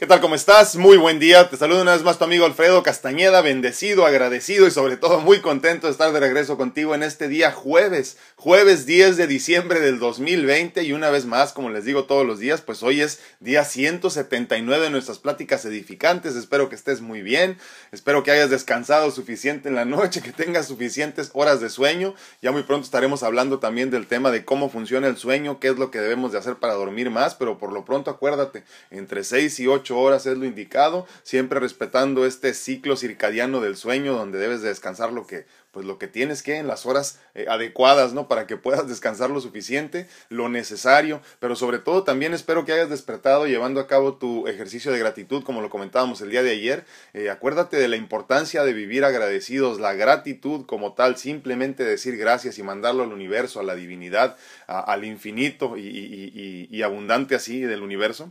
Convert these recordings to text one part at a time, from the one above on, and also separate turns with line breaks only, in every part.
¿Qué tal? ¿Cómo estás? Muy buen día. Te saludo una vez más tu amigo Alfredo Castañeda, bendecido, agradecido y sobre todo muy contento de estar de regreso contigo en este día jueves, jueves 10 de diciembre del 2020 y una vez más, como les digo todos los días, pues hoy es día 179 de nuestras pláticas edificantes. Espero que estés muy bien, espero que hayas descansado suficiente en la noche, que tengas suficientes horas de sueño. Ya muy pronto estaremos hablando también del tema de cómo funciona el sueño, qué es lo que debemos de hacer para dormir más, pero por lo pronto acuérdate, entre 6 y 8 horas es lo indicado, siempre respetando este ciclo circadiano del sueño donde debes de descansar lo que pues lo que tienes que en las horas eh, adecuadas, ¿no? Para que puedas descansar lo suficiente, lo necesario, pero sobre todo también espero que hayas despertado llevando a cabo tu ejercicio de gratitud, como lo comentábamos el día de ayer. Eh, acuérdate de la importancia de vivir agradecidos, la gratitud como tal, simplemente decir gracias y mandarlo al universo, a la divinidad, al infinito y abundante así del universo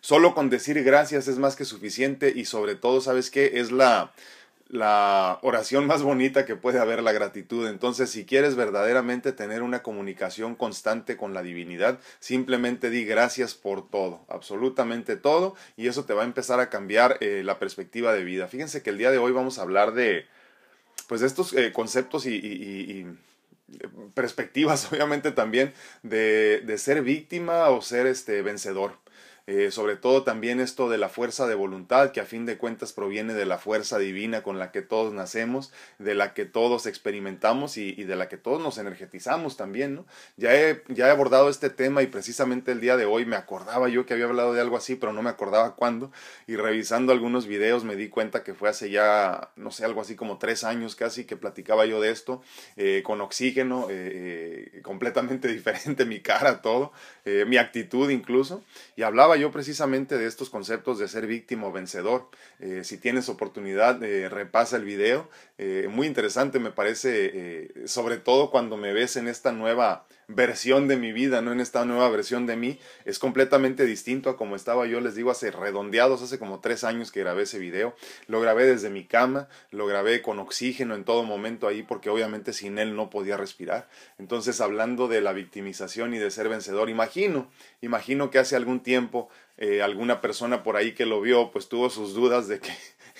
Solo con decir gracias es más que suficiente y sobre todo, ¿sabes qué? Es la, la oración más bonita que puede haber la gratitud. Entonces, si quieres verdaderamente tener una comunicación constante con la divinidad, simplemente di gracias por todo, absolutamente todo, y eso te va a empezar a cambiar eh, la perspectiva de vida. Fíjense que el día de hoy vamos a hablar de, pues, de estos eh, conceptos y, y, perspectivas, obviamente también, de, de ser víctima o ser este vencedor. Eh, sobre todo también esto de la fuerza de voluntad, que a fin de cuentas proviene de la fuerza divina con la que todos nacemos, de la que todos experimentamos y, de la que todos nos energetizamos también, ¿no? Ya he, ya he abordado este tema y precisamente el día de hoy me acordaba yo que había hablado de algo así, pero no me acordaba cuándo, y revisando algunos videos me di cuenta que fue hace ya, no sé, algo así como tres años casi que platicaba yo de esto, eh, con oxígeno, eh, completamente diferente mi cara, todo, mi actitud incluso, y hablaba yo precisamente de estos conceptos de ser víctima o vencedor. Eh, si tienes oportunidad, eh, repasa el video. Eh, muy interesante me parece, sobre todo cuando me ves en esta nueva versión de mi vida, no en esta nueva versión de mí, es completamente distinto a como estaba yo, les digo, hace redondeados, hace como tres años que grabé ese video. Lo grabé desde mi cama, lo grabé con oxígeno en todo momento ahí, porque obviamente sin él no podía respirar. Entonces, hablando de la victimización y de ser vencedor, imagino, imagino que hace algún tiempo eh, alguna persona por ahí que lo vio, pues tuvo sus dudas de que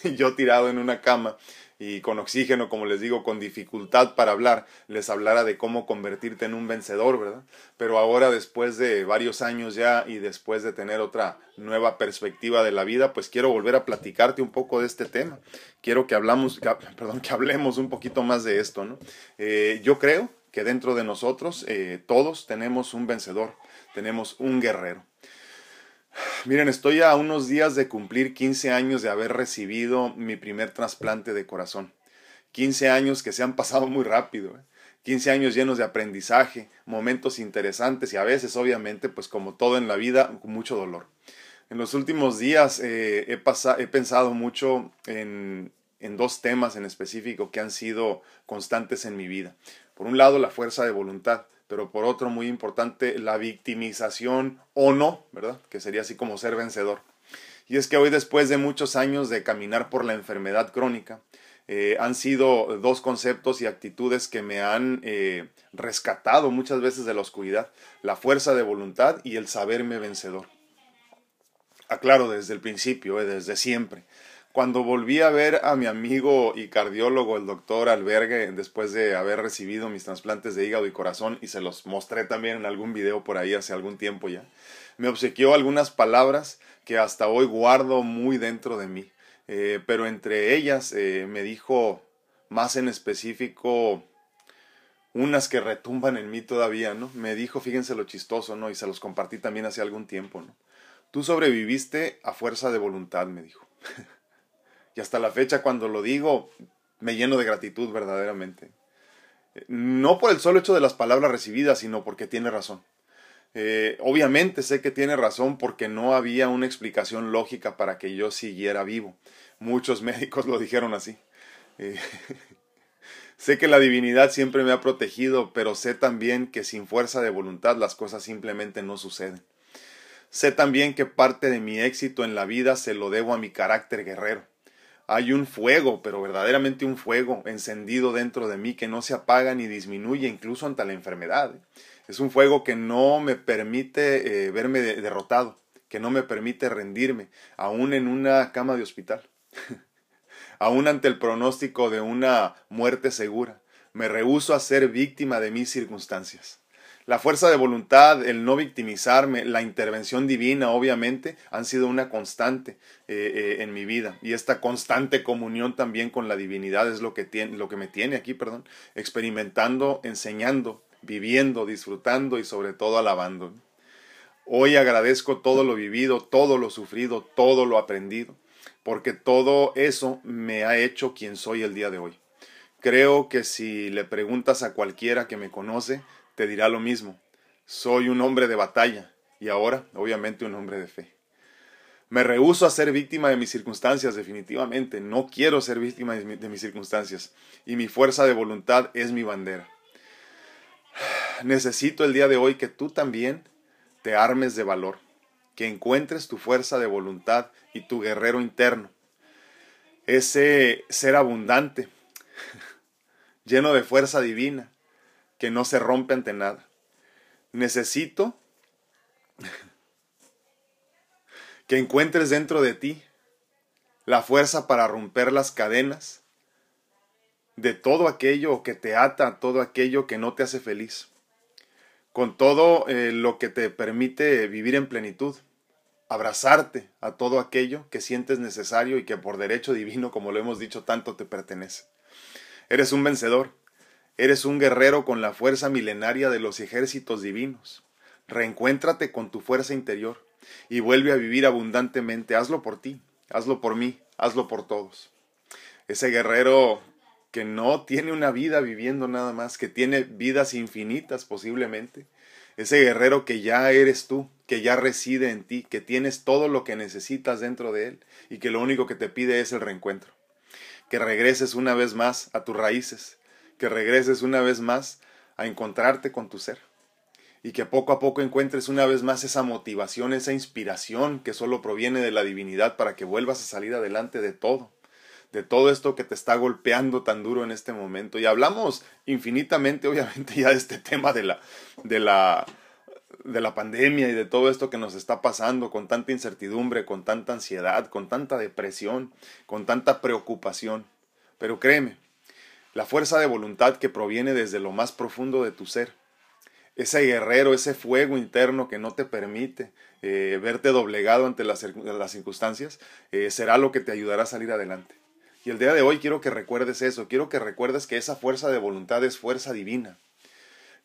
yo tirado en una cama y con oxígeno, como les digo, con dificultad para hablar, les hablara de cómo convertirte en un vencedor, ¿verdad? Pero ahora, después de varios años ya y después de tener otra nueva perspectiva de la vida, pues quiero volver a platicarte un poco de este tema. Quiero que hablamos, perdón, que hablemos un poquito más de esto, ¿no? Eh, yo creo que dentro de nosotros eh, todos tenemos un vencedor, tenemos un guerrero. Miren, estoy a unos días de cumplir 15 años de haber recibido mi primer trasplante de corazón. 15 años que se han pasado muy rápido. ¿eh? 15 años llenos de aprendizaje, momentos interesantes y a veces, obviamente, pues como todo en la vida, mucho dolor. En los últimos días eh, he, he, pensado mucho en dos temas en específico que han sido constantes en mi vida. Por un lado, la fuerza de voluntad pero por otro muy importante la victimización o no, ¿verdad? Que sería así como ser vencedor. Y es que hoy después de muchos años de caminar por la enfermedad crónica, eh, han sido dos conceptos y actitudes que me han eh, rescatado muchas veces de la oscuridad, la fuerza de voluntad y el saberme vencedor. Aclaro desde el principio, eh, desde siempre. Cuando volví a ver a mi amigo y cardiólogo, el doctor Albergue, después de haber recibido mis trasplantes de hígado y corazón, y se los mostré también en algún video por ahí hace algún tiempo ya, me obsequió algunas palabras que hasta hoy guardo muy dentro de mí. Eh, pero entre ellas eh, me dijo más en específico unas que retumban en mí todavía, ¿no? Me dijo, fíjense lo chistoso, ¿no? Y se los compartí también hace algún tiempo, ¿no? Tú sobreviviste a fuerza de voluntad, me dijo. Y hasta la fecha cuando lo digo, me lleno de gratitud verdaderamente. No por el solo hecho de las palabras recibidas, sino porque tiene razón. Eh, obviamente sé que tiene razón porque no había una explicación lógica para que yo siguiera vivo. Muchos médicos lo dijeron así. Eh, sé que la divinidad siempre me ha protegido, pero sé también que sin fuerza de voluntad las cosas simplemente no suceden. Sé también que parte de mi éxito en la vida se lo debo a mi carácter guerrero hay un fuego, pero verdaderamente un fuego encendido dentro de mí que no se apaga ni disminuye incluso ante la enfermedad. Es un fuego que no me permite eh, verme derrotado, que no me permite rendirme, aún en una cama de hospital, aún ante el pronóstico de una muerte segura. Me rehúso a ser víctima de mis circunstancias. La fuerza de voluntad, el no victimizarme, la intervención divina, obviamente, han sido una constante eh, eh, en mi vida. Y esta constante comunión también con la divinidad es lo que, tiene, lo que me tiene aquí, perdón, experimentando, enseñando, viviendo, disfrutando y sobre todo alabando. Hoy agradezco todo lo vivido, todo lo sufrido, todo lo aprendido, porque todo eso me ha hecho quien soy el día de hoy. Creo que si le preguntas a cualquiera que me conoce, te dirá lo mismo. Soy un hombre de batalla y ahora, obviamente, un hombre de fe. Me rehúso a ser víctima de mis circunstancias, definitivamente. No quiero ser víctima de, mis circunstancias. Y mi fuerza de voluntad es mi bandera. Necesito el día de hoy que tú también te armes de valor, que encuentres tu fuerza de voluntad y tu guerrero interno. Ese ser abundante, lleno de fuerza divina, que no se rompe ante nada. Necesito que encuentres dentro de ti la fuerza para romper las cadenas de todo aquello que te ata, todo aquello que no te hace feliz, con todo eh, lo que te permite vivir en plenitud, abrazarte a todo aquello que sientes necesario y que por derecho divino, como lo hemos dicho, tanto te pertenece. Eres un vencedor, Eres un guerrero con la fuerza milenaria de los ejércitos divinos. Reencuéntrate con tu fuerza interior y vuelve a vivir abundantemente. Hazlo por ti, hazlo por mí, hazlo por todos. Ese guerrero que no tiene una vida viviendo nada más, que tiene vidas infinitas posiblemente. Ese guerrero que ya eres tú, que ya reside en ti, que tienes todo lo que necesitas dentro de él y que lo único que te pide es el reencuentro. Que regreses una vez más a tus raíces, que regreses una vez más a encontrarte con tu ser y que poco a poco encuentres una vez más esa motivación, esa inspiración que solo proviene de la divinidad para que vuelvas a salir adelante de todo, de todo esto que te está golpeando tan duro en este momento. Y hablamos infinitamente, obviamente, ya de este tema de la, de la, de la pandemia y de todo esto que nos está pasando con tanta incertidumbre, con tanta ansiedad, con tanta depresión, con tanta preocupación. Pero créeme, la fuerza de voluntad que proviene desde lo más profundo de tu ser, ese guerrero, ese fuego interno que no te permite eh, verte doblegado ante las, circunstancias, eh, será lo que te ayudará a salir adelante. Y el día de hoy quiero que recuerdes eso, quiero que recuerdes que esa fuerza de voluntad es fuerza divina,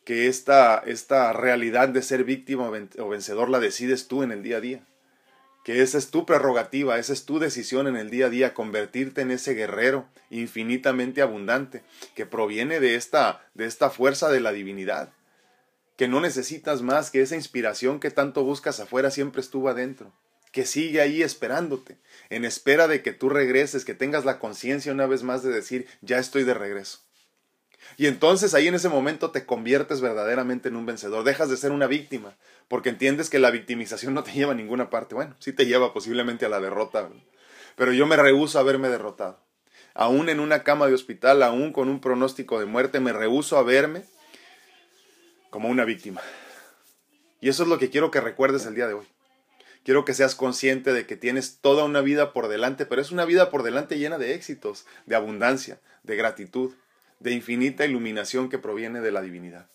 que esta, esta realidad de ser víctima o vencedor la decides tú en el día a día que esa es tu prerrogativa, esa es tu decisión en el día a día, convertirte en ese guerrero infinitamente abundante, que proviene de esta, de esta fuerza de la divinidad, que no necesitas más, que esa inspiración que tanto buscas afuera siempre estuvo adentro, que sigue ahí esperándote, en espera de que tú regreses, que tengas la conciencia una vez más de decir, ya estoy de regreso. Y entonces ahí en ese momento te conviertes verdaderamente en un vencedor, dejas de ser una víctima, porque entiendes que la victimización no te lleva a ninguna parte. Bueno, sí te lleva posiblemente a la derrota, pero yo me rehúso a verme derrotado. Aún en una cama de hospital, aún con un pronóstico de muerte, me rehúso a verme como una víctima. Y eso es lo que quiero que recuerdes el día de hoy. Quiero que seas consciente de que tienes toda una vida por delante, pero es una vida por delante llena de éxitos, de abundancia, de gratitud, de infinita iluminación que proviene de la divinidad.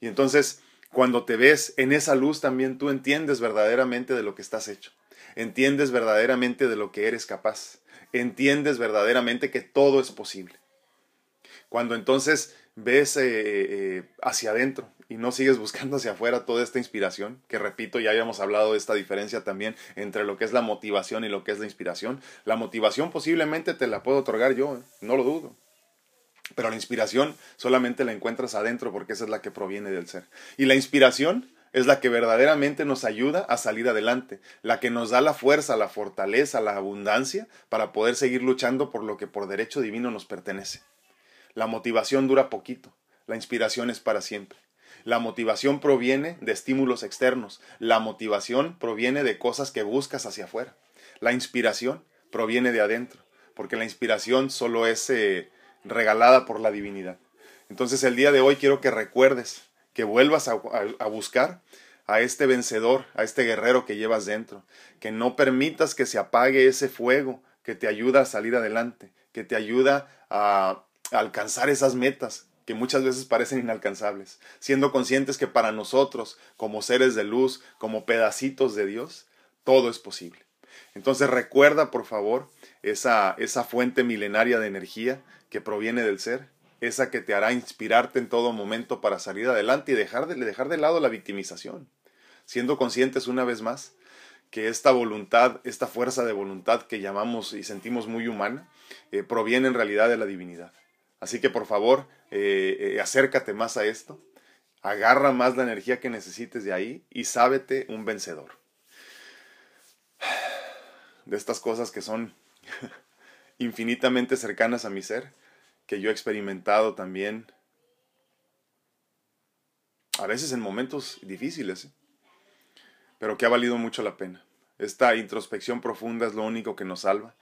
Y entonces, cuando te ves en esa luz, también tú entiendes verdaderamente de lo que estás hecho. Entiendes verdaderamente de lo que eres capaz. Entiendes verdaderamente que todo es posible. Cuando entonces ves eh, eh, hacia adentro y no sigues buscando hacia afuera toda esta inspiración, que repito, ya habíamos hablado de esta diferencia también entre lo que es la motivación y lo que es la inspiración. La motivación posiblemente te la puedo otorgar yo, ¿eh? no lo dudo. Pero la inspiración solamente la encuentras adentro porque esa es la que proviene del ser. Y la inspiración es la que verdaderamente nos ayuda a salir adelante, la que nos da la fuerza, la fortaleza, la abundancia para poder seguir luchando por lo que por derecho divino nos pertenece. La motivación dura poquito, la inspiración es para siempre. La motivación proviene de estímulos externos, la motivación proviene de cosas que buscas hacia afuera. La inspiración proviene de adentro, porque la inspiración solo es eh, regalada por la divinidad. Entonces el día de hoy quiero que recuerdes, que vuelvas a, buscar a este vencedor, a este guerrero que llevas dentro, que no permitas que se apague ese fuego que te ayuda a salir adelante, que te ayuda a alcanzar esas metas que muchas veces parecen inalcanzables, siendo conscientes que para nosotros, como seres de luz, como pedacitos de Dios, todo es posible. Entonces recuerda, por favor, esa, esa fuente milenaria de energía que proviene del ser, esa que te hará inspirarte en todo momento para salir adelante y dejar de, dejar de lado la victimización, siendo conscientes una vez más que esta voluntad, esta fuerza de voluntad que llamamos y sentimos muy humana, eh, proviene en realidad de la divinidad. Así que por favor, eh, eh, acércate más a esto, agarra más la energía que necesites de ahí y sábete un vencedor. De estas cosas que son infinitamente cercanas a mi ser, que yo he experimentado también, a veces en momentos difíciles, ¿eh? pero que ha valido mucho la pena. Esta introspección profunda es lo único que nos salva,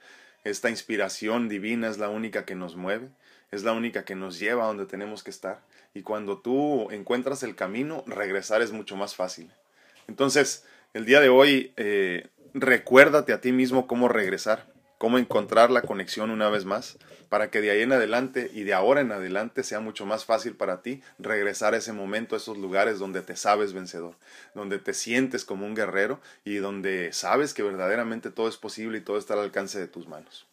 esta inspiración divina es la única que nos mueve es la única que nos lleva a donde tenemos que estar. Y cuando tú encuentras el camino, regresar es mucho más fácil. Entonces, el día de hoy, eh, recuérdate a ti mismo cómo regresar, cómo encontrar la conexión una vez más, para que de ahí en adelante y de ahora en adelante sea mucho más fácil para ti regresar a ese momento, a esos lugares donde te sabes vencedor, donde te sientes como un guerrero y donde sabes que verdaderamente todo es posible y todo está al alcance de tus manos.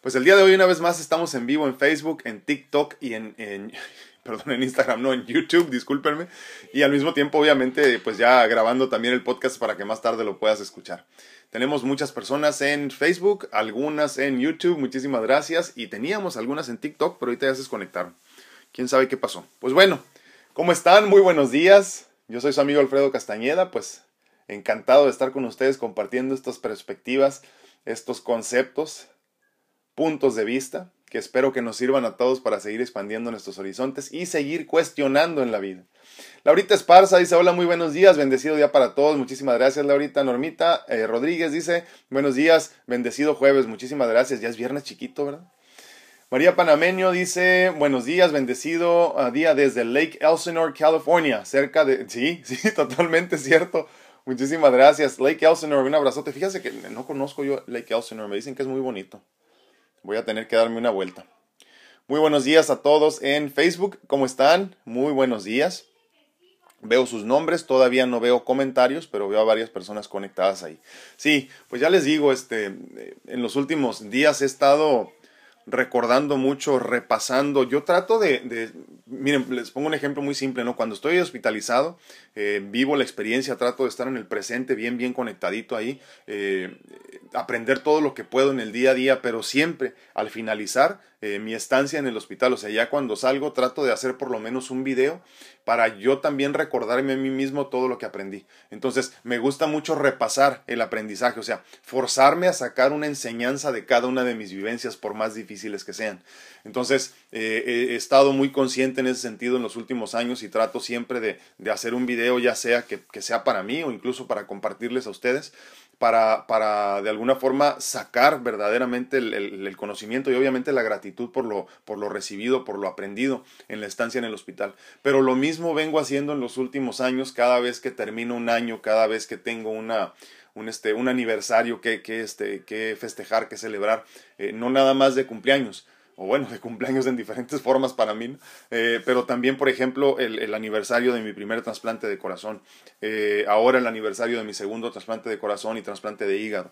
Pues el día de hoy una vez más estamos en vivo en Facebook, en TikTok y en, perdón, en Instagram, no, en YouTube, discúlpenme. Y al mismo tiempo, obviamente, pues ya grabando también el podcast para que más tarde lo puedas escuchar. Tenemos muchas personas en Facebook, algunas en YouTube, muchísimas gracias. Y teníamos algunas en TikTok, pero ahorita ya se desconectaron. ¿Quién sabe qué pasó? Pues bueno, ¿cómo están? Muy buenos días. Yo soy su amigo Alfredo Castañeda, pues encantado de estar con ustedes compartiendo estas perspectivas, estos conceptos puntos de vista que espero que nos sirvan a todos para seguir expandiendo nuestros horizontes y seguir cuestionando en la vida. Laurita Esparza dice, hola, muy buenos días, bendecido día para todos, muchísimas gracias Laurita. Normita eh, Rodríguez dice, buenos días, bendecido jueves, muchísimas gracias, ya es viernes chiquito, ¿verdad? María Panameño dice, buenos días, bendecido ah, día desde Lake Elsinore, California, cerca de... Sí, sí, totalmente cierto. Muchísimas gracias. Lake Elsinore, un abrazote. Fíjese que no conozco yo Lake Elsinore, me dicen que es muy bonito. Voy a tener que darme una vuelta. Muy buenos días a todos en Facebook. ¿Cómo están? Muy buenos días. Veo sus nombres, todavía no veo comentarios, pero veo a varias personas conectadas ahí. Sí, pues ya les digo, este, en los últimos días he estado recordando mucho, repasando. Yo trato de, miren, les pongo un ejemplo muy simple, ¿no? Cuando estoy hospitalizado, eh, vivo la experiencia, trato de estar en el presente, bien, bien conectadito ahí, eh, aprender todo lo que puedo en el día a día, pero siempre al finalizar eh, mi estancia en el hospital, o sea, ya cuando salgo trato de hacer por lo menos un video para yo también recordarme a mí mismo todo lo que aprendí. Entonces, me gusta mucho repasar el aprendizaje, o sea, forzarme a sacar una enseñanza de cada una de mis vivencias, por más difíciles que sean. Entonces, eh, he estado muy consciente en ese sentido en los últimos años y trato siempre de, hacer un video, ya sea que sea para mí o incluso para compartirles a ustedes, para, para de alguna forma sacar verdaderamente el, el, conocimiento y obviamente la gratitud por lo, por lo recibido, por lo aprendido en la estancia en el hospital. Pero lo mismo vengo haciendo en los últimos años, cada vez que termino un año, cada vez que tengo una, un, este, un aniversario que, este, que festejar, que celebrar, eh, no nada más de cumpleaños, o bueno, de cumpleaños en diferentes formas para mí, eh, pero también, por ejemplo, el, el, aniversario de mi primer trasplante de corazón, eh, ahora el aniversario de mi segundo trasplante de corazón y trasplante de hígado.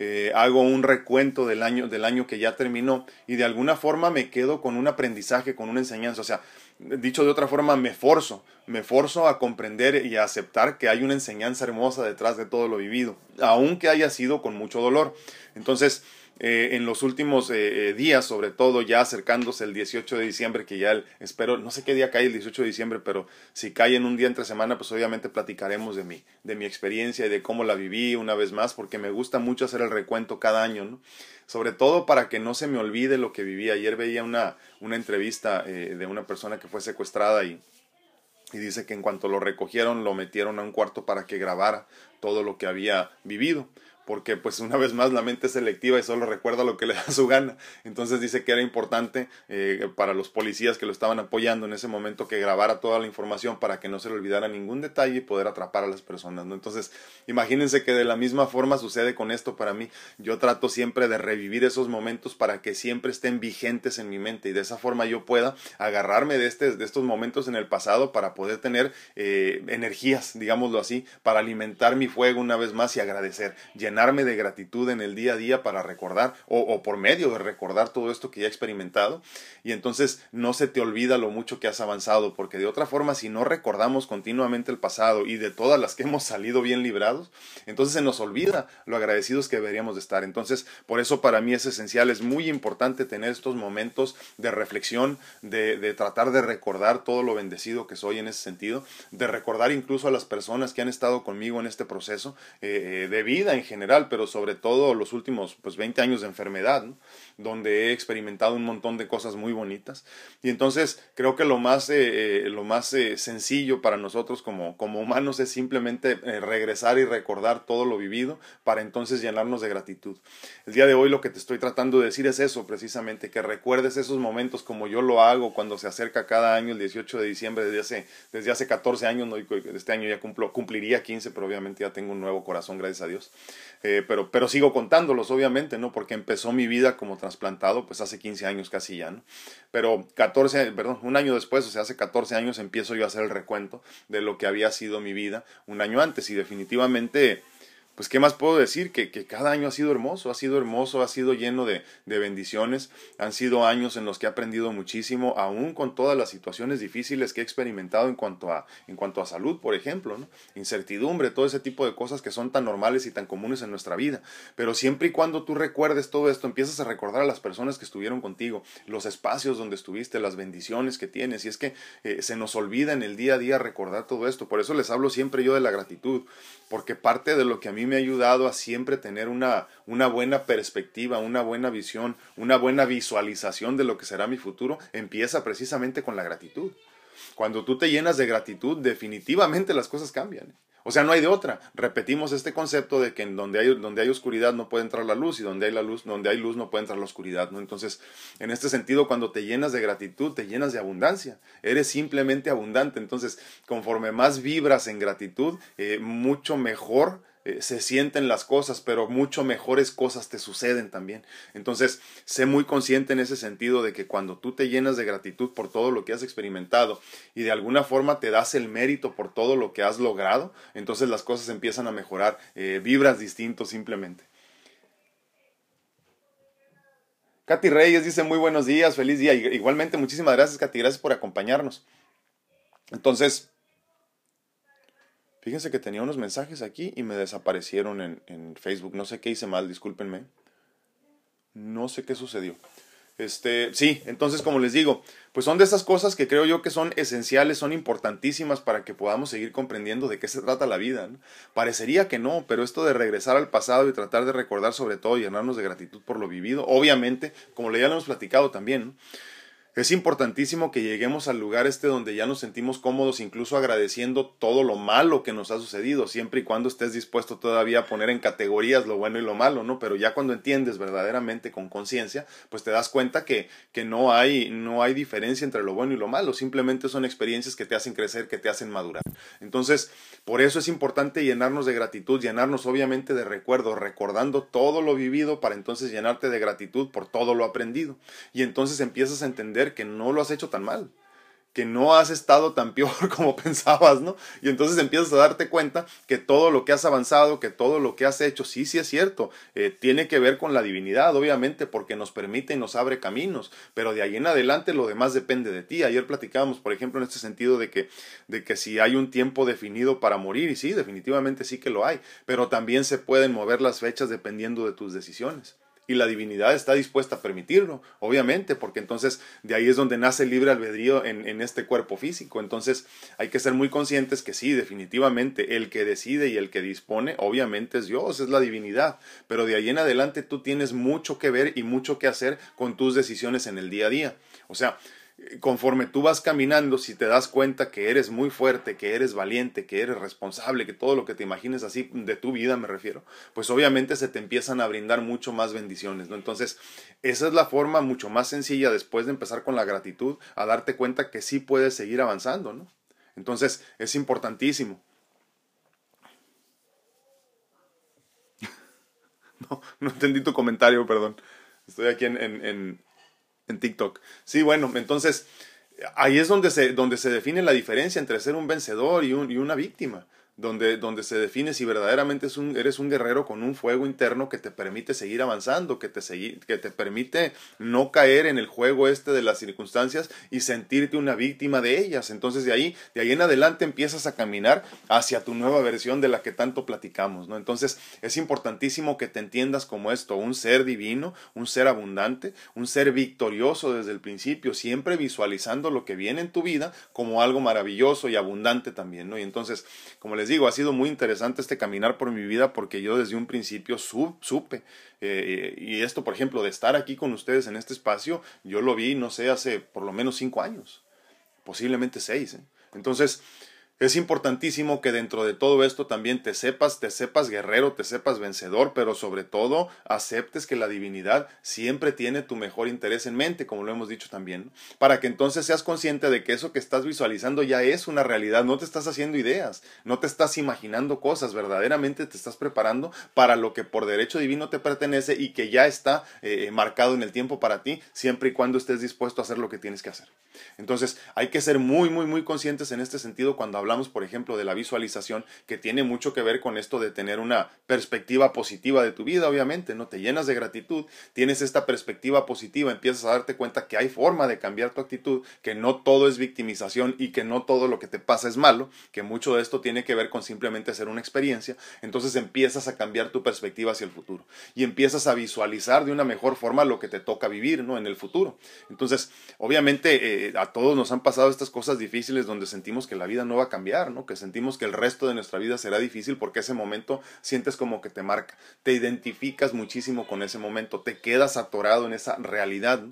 Eh, hago un recuento del año, del año que ya terminó y de alguna forma me quedo con un aprendizaje, con una enseñanza. O sea, dicho de otra forma, me forzo, me forzo a comprender y a aceptar que hay una enseñanza hermosa detrás de todo lo vivido, aunque haya sido con mucho dolor. Entonces, eh, en los últimos eh, eh, días, sobre todo ya acercándose el 18 de diciembre, que ya espero, no sé qué día cae el 18 de diciembre, pero si cae en un día entre semana, pues obviamente platicaremos de mi, de mi experiencia y de cómo la viví una vez más, porque me gusta mucho hacer el recuento cada año, ¿no? Sobre todo para que no se me olvide lo que viví. Ayer veía una, una entrevista de una persona que fue secuestrada y, y dice que en cuanto lo recogieron lo metieron a un cuarto para que grabara todo lo que había vivido porque pues una vez más la mente es selectiva y solo recuerda lo que le da su gana. Entonces dice que era importante eh, para los policías que lo estaban apoyando en ese momento que grabara toda la información para que no se le olvidara ningún detalle y poder atrapar a las personas. ¿no? Entonces imagínense que de la misma forma sucede con esto para mí. Yo trato siempre de revivir esos momentos para que siempre estén vigentes en mi mente y de esa forma yo pueda agarrarme de, este, de estos momentos en el pasado para poder tener eh, energías, digámoslo así, para alimentar mi fuego una vez más y agradecer llenarme de gratitud en el día a día para recordar o, por medio de recordar todo esto que ya he experimentado. Y entonces no se te olvida lo mucho que has avanzado porque de otra forma si no recordamos continuamente el pasado y de todas las que hemos salido bien librados entonces se nos olvida lo agradecidos que deberíamos de estar. Entonces por eso para mí es esencial es muy importante tener estos momentos de reflexión de, tratar de recordar todo lo bendecido que soy en ese sentido de recordar incluso a las personas que han estado conmigo en este proceso eh, eh, de vida en general pero sobre todo los últimos pues 20 años de enfermedad, donde he experimentado un montón de cosas muy bonitas. Y entonces creo que lo más, eh, eh, lo más eh, sencillo para nosotros como, como humanos es simplemente regresar y recordar todo lo vivido para entonces llenarnos de gratitud. El día de hoy lo que te estoy tratando de decir es eso, precisamente, que recuerdes esos momentos como yo lo hago cuando se acerca cada año el 18 de diciembre desde hace, desde hace 14 años, ¿no? este año ya cumplo, cumpliría 15, pero obviamente ya tengo un nuevo corazón, gracias a Dios. Eh, pero, pero sigo contándolos, obviamente, ¿no? Porque empezó mi vida como trasplantado, pues hace 15 años casi ya, ¿no? Pero 14, perdón, un año después, o sea, hace 14 años empiezo yo a hacer el recuento de lo que había sido mi vida un año antes y definitivamente pues qué más puedo decir que, que, cada año ha sido hermoso, ha sido hermoso, ha sido lleno de, de, bendiciones, han sido años en los que he aprendido muchísimo, aún con todas las situaciones difíciles que he experimentado en cuanto a, en cuanto a salud, por ejemplo, incertidumbre, todo ese tipo de cosas que son tan normales y tan comunes en nuestra vida. Pero siempre y cuando tú recuerdes todo esto, empiezas a recordar a las personas que estuvieron contigo, los espacios donde estuviste, las bendiciones que tienes, y es que eh, se nos olvida en el día a día recordar todo esto. Por eso les hablo siempre yo de la gratitud, porque parte de lo que a mí me ha ayudado a siempre tener una, una buena perspectiva, una buena visión, una buena visualización de lo que será mi futuro, empieza precisamente con la gratitud. Cuando tú te llenas de gratitud, definitivamente las cosas cambian. O sea, no hay de otra. Repetimos este concepto de que en donde hay, donde hay oscuridad no puede entrar la luz y donde hay la luz, donde hay luz no puede entrar la oscuridad. Entonces, en este sentido, cuando te llenas de gratitud, te llenas de abundancia. Eres simplemente abundante. Entonces, conforme más vibras en gratitud, eh, mucho mejor eh, se sienten las cosas, pero mucho mejores cosas te suceden también. Entonces, sé muy consciente en ese sentido de que cuando tú te llenas de gratitud por todo lo que has experimentado y de alguna forma te das el mérito por todo lo que has logrado, entonces las cosas empiezan a mejorar, eh, vibras distintos simplemente. Katy Reyes dice muy buenos días, feliz día. Igualmente, muchísimas gracias, Katy, gracias por acompañarnos. Entonces, Fíjense que tenía unos mensajes aquí y me desaparecieron en, en, Facebook. No sé qué hice mal, discúlpenme. No sé qué sucedió. Este, sí, entonces como les digo, pues son de esas cosas que creo yo que son esenciales, son importantísimas para que podamos seguir comprendiendo de qué se trata la vida. Parecería que no, pero esto de regresar al pasado y tratar de recordar sobre todo y llenarnos de gratitud por lo vivido, obviamente, como ya lo hemos platicado también. Es importantísimo que lleguemos al lugar este donde ya nos sentimos cómodos, incluso agradeciendo todo lo malo que nos ha sucedido, siempre y cuando estés dispuesto todavía a poner en categorías lo bueno y lo malo, ¿no? Pero ya cuando entiendes verdaderamente con conciencia, pues te das cuenta que, que no, hay, no hay diferencia entre lo bueno y lo malo, simplemente son experiencias que te hacen crecer, que te hacen madurar. Entonces, por eso es importante llenarnos de gratitud, llenarnos obviamente de recuerdo, recordando todo lo vivido para entonces llenarte de gratitud por todo lo aprendido. Y entonces empiezas a entender que no lo has hecho tan mal, que no has estado tan peor como pensabas, ¿no? Y entonces empiezas a darte cuenta que todo lo que has avanzado, que todo lo que has hecho, sí, sí es cierto, eh, tiene que ver con la divinidad, obviamente, porque nos permite y nos abre caminos, pero de ahí en adelante lo demás depende de ti. Ayer platicábamos, por ejemplo, en este sentido de que, de que si hay un tiempo definido para morir, y sí, definitivamente sí que lo hay, pero también se pueden mover las fechas dependiendo de tus decisiones y la divinidad está dispuesta a permitirlo, obviamente, porque entonces de ahí es donde nace el libre albedrío en, en, este cuerpo físico. Entonces hay que ser muy conscientes que sí, definitivamente, el que decide y el que dispone, obviamente es Dios, es la divinidad, pero de ahí en adelante tú tienes mucho que ver y mucho que hacer con tus decisiones en el día a día. O sea, conforme tú vas caminando, si te das cuenta que eres muy fuerte, que eres valiente, que eres responsable, que todo lo que te imagines así de tu vida me refiero, pues obviamente se te empiezan a brindar mucho más bendiciones, ¿no? Entonces, esa es la forma mucho más sencilla después de empezar con la gratitud, a darte cuenta que sí puedes seguir avanzando, ¿no? Entonces, es importantísimo. no, no entendí tu comentario, perdón. Estoy aquí en, en en TikTok. Sí, bueno, entonces ahí es donde se, donde se define la diferencia entre ser un vencedor y, un, y una víctima donde, donde se define si verdaderamente es un, eres un guerrero con un fuego interno que te permite seguir avanzando, que te, que te permite no caer en el juego este de las circunstancias y sentirte una víctima de ellas. Entonces de ahí, de ahí en adelante empiezas a caminar hacia tu nueva versión de la que tanto platicamos, ¿no? Entonces es importantísimo que te entiendas como esto, un ser divino, un ser abundante, un ser victorioso desde el principio, siempre visualizando lo que viene en tu vida como algo maravilloso y abundante también, ¿no? Y entonces, como les digo, ha sido muy interesante este caminar por mi vida porque yo desde un principio supe. Eh, y esto, por ejemplo, de estar aquí con ustedes en este espacio, yo lo vi, no sé, hace por lo menos cinco años, posiblemente seis. ¿eh? Entonces, es importantísimo que dentro de todo esto también te sepas, te sepas guerrero, te sepas vencedor, pero sobre todo aceptes que la divinidad siempre tiene tu mejor interés en mente, como lo hemos dicho también, para que entonces seas consciente de que eso que estás visualizando ya es una realidad, no te estás haciendo ideas, no te estás imaginando cosas, verdaderamente te estás preparando para lo que por derecho divino te pertenece y que ya está eh, marcado en el tiempo para ti, siempre y cuando estés dispuesto a hacer lo que tienes que hacer. Entonces hay que ser muy, muy, muy conscientes en este sentido cuando hablamos, por ejemplo, de la visualización, que tiene mucho que ver con esto de tener una perspectiva positiva de tu vida, obviamente, ¿no? Te llenas de gratitud, tienes esta perspectiva positiva, empiezas a darte cuenta que hay forma de cambiar tu actitud, que no todo es victimización y que no todo lo que te pasa es malo, que mucho de esto tiene que ver con simplemente hacer una experiencia, entonces empiezas a cambiar tu perspectiva hacia el futuro y empiezas a visualizar de una mejor forma lo que te toca vivir, ¿no? En el futuro. Entonces, obviamente, eh, a todos nos han pasado estas cosas difíciles donde sentimos que la vida no va a cambiar. Que sentimos que el resto de nuestra vida será difícil porque ese momento sientes como que te marca, te identificas muchísimo con ese momento, te quedas atorado en esa realidad.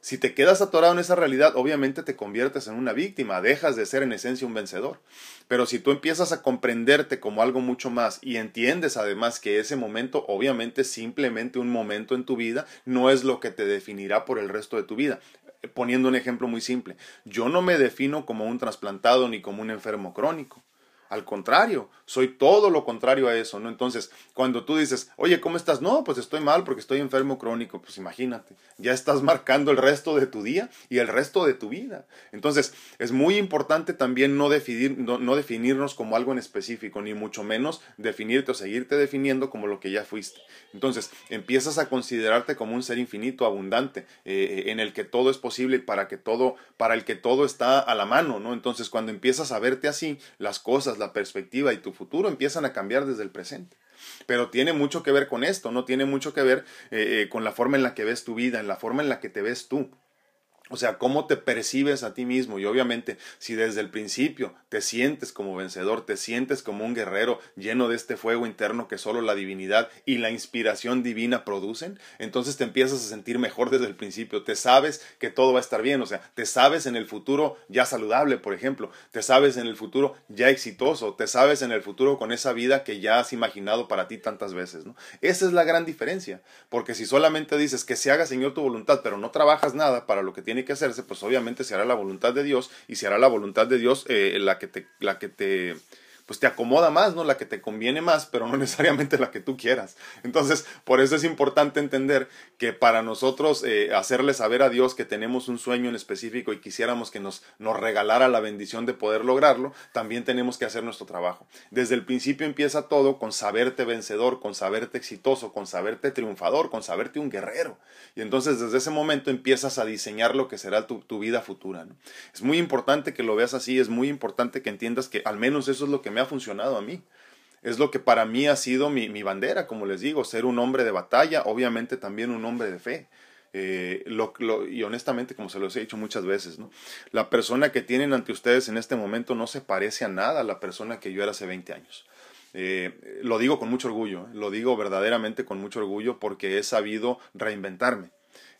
Si te quedas atorado en esa realidad, obviamente te conviertes en una víctima, dejas de ser en esencia un vencedor. Pero si tú empiezas a comprenderte como algo mucho más y entiendes además que ese momento obviamente simplemente un momento en tu vida, no es lo que te definirá por el resto de tu vida poniendo un ejemplo muy simple, yo no me defino como un trasplantado ni como un enfermo crónico. Al contrario, soy todo lo contrario a eso, ¿no? Entonces, cuando tú dices, oye, ¿cómo estás? No, pues estoy mal porque estoy enfermo crónico. Pues imagínate, ya estás marcando el resto de tu día y el resto de tu vida. Entonces, es muy importante también no, definir, no, definirnos como algo en específico, ni mucho menos definirte o seguirte definiendo como lo que ya fuiste. Entonces, empiezas a considerarte como un ser infinito, abundante, eh, en el que todo es posible para que todo, para el que todo está a la mano, ¿no? Entonces, cuando empiezas a verte así, las cosas, la perspectiva y tu futuro empiezan a cambiar desde el presente. Pero tiene mucho que ver con esto, no tiene mucho que ver eh, eh, con la forma en la que ves tu vida, en la forma en la que te ves tú. O sea, cómo te percibes a ti mismo. Y obviamente, si desde el principio te sientes como vencedor, te sientes como un guerrero lleno de este fuego interno que solo la divinidad y la inspiración divina producen, entonces te empiezas a sentir mejor desde el principio. Te sabes que todo va a estar bien. O sea, te sabes en el futuro ya saludable, por ejemplo. Te sabes en el futuro ya exitoso. Te sabes en el futuro con esa vida que ya has imaginado para ti tantas veces. ¿no? Esa es la gran diferencia. Porque si solamente dices que se haga, Señor, tu voluntad, pero no trabajas nada para lo que tienes que hacerse, pues obviamente se hará la voluntad de Dios y se hará la voluntad de Dios eh, la que te, la que te pues te acomoda más, ¿no? La que te conviene más, pero no necesariamente la que tú quieras. Entonces, por eso es importante entender que para nosotros eh, hacerle saber a Dios que tenemos un sueño en específico y quisiéramos que nos, nos regalara la bendición de poder lograrlo, también tenemos que hacer nuestro trabajo. Desde el principio empieza todo con saberte vencedor, con saberte exitoso, con saberte triunfador, con saberte un guerrero. Y entonces desde ese momento empiezas a diseñar lo que será tu, tu vida futura. ¿no? Es muy importante que lo veas así, es muy importante que entiendas que al menos eso es lo que me ha funcionado a mí. Es lo que para mí ha sido mi, bandera, como les digo, ser un hombre de batalla, obviamente también un hombre de fe. Eh, y honestamente, como se los he dicho muchas veces, ¿no? la persona que tienen ante ustedes en este momento no se parece a nada a la persona que yo era hace 20 años. Eh, lo digo con mucho orgullo, lo digo verdaderamente con mucho orgullo porque he sabido reinventarme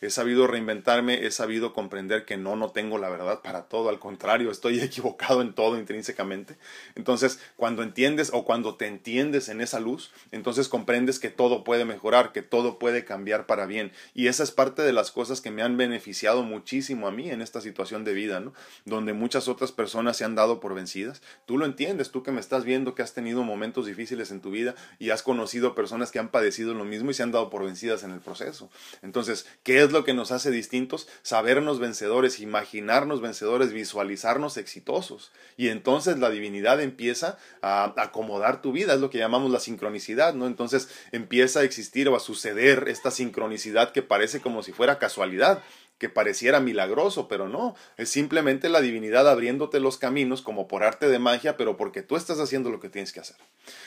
he sabido reinventarme, he sabido comprender que no, no tengo la verdad para todo, al contrario, estoy equivocado en todo intrínsecamente. Entonces, cuando entiendes o cuando te entiendes en esa luz, entonces comprendes que todo puede mejorar, que todo puede cambiar para bien. Y esa es parte de las cosas que me han beneficiado muchísimo a mí en esta situación de vida, ¿no? Donde muchas otras personas se han dado por vencidas. Tú lo entiendes, tú que me estás viendo que has tenido momentos difíciles en tu vida y has conocido personas que han padecido lo mismo y se han dado por vencidas en el proceso. Entonces, ¿qué es lo que nos hace distintos? Sabernos vencedores, imaginarnos vencedores, visualizarnos exitosos. Y entonces la divinidad empieza a acomodar tu vida, es lo que llamamos la sincronicidad, ¿no? Entonces empieza a existir o a suceder esta sincronicidad que parece como si fuera casualidad que pareciera milagroso, pero no, es simplemente la divinidad abriéndote los caminos como por arte de magia, pero porque tú estás haciendo lo que tienes que hacer.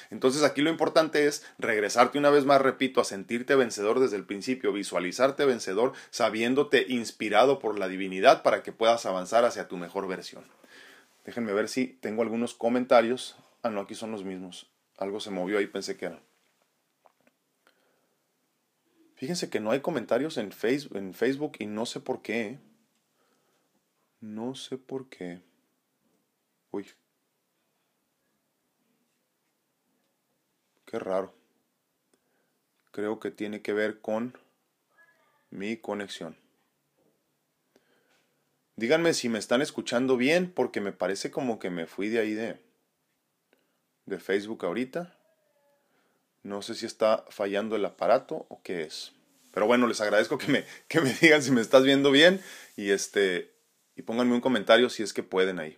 Entonces aquí lo importante es regresarte una vez más, repito, a sentirte vencedor desde el principio, visualizarte vencedor, sabiéndote inspirado por la divinidad para que puedas avanzar hacia tu mejor versión. Déjenme ver si tengo algunos comentarios. Ah, no, aquí son los mismos. Algo se movió ahí, pensé que eran. Fíjense que no hay comentarios en Facebook, y no sé por qué. No sé por qué. Uy. Qué raro. Creo que tiene que ver con mi conexión. Díganme si me están escuchando bien porque me parece como que me fui de ahí de, de Facebook ahorita. No sé si está fallando el aparato o qué es. Pero bueno, les agradezco que me, que me digan si me estás viendo bien y, este, y pónganme un comentario si es que pueden ahí.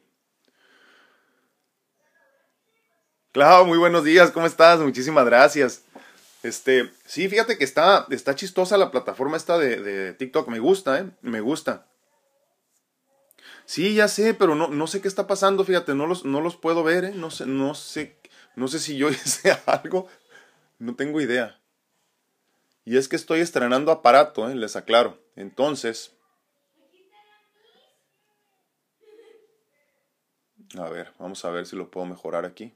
Claro, muy buenos días, ¿cómo estás? Muchísimas gracias. Este, sí, fíjate que está, está chistosa la plataforma esta de, de TikTok, me gusta, ¿eh? Me gusta. Sí, ya sé, pero no, no sé qué está pasando, fíjate, no los, no los puedo ver, ¿eh? No sé, no sé, no sé si yo hice algo, no tengo idea. Y es que estoy estrenando aparato, ¿eh? les aclaro. Entonces... A ver, vamos a ver si lo puedo mejorar aquí.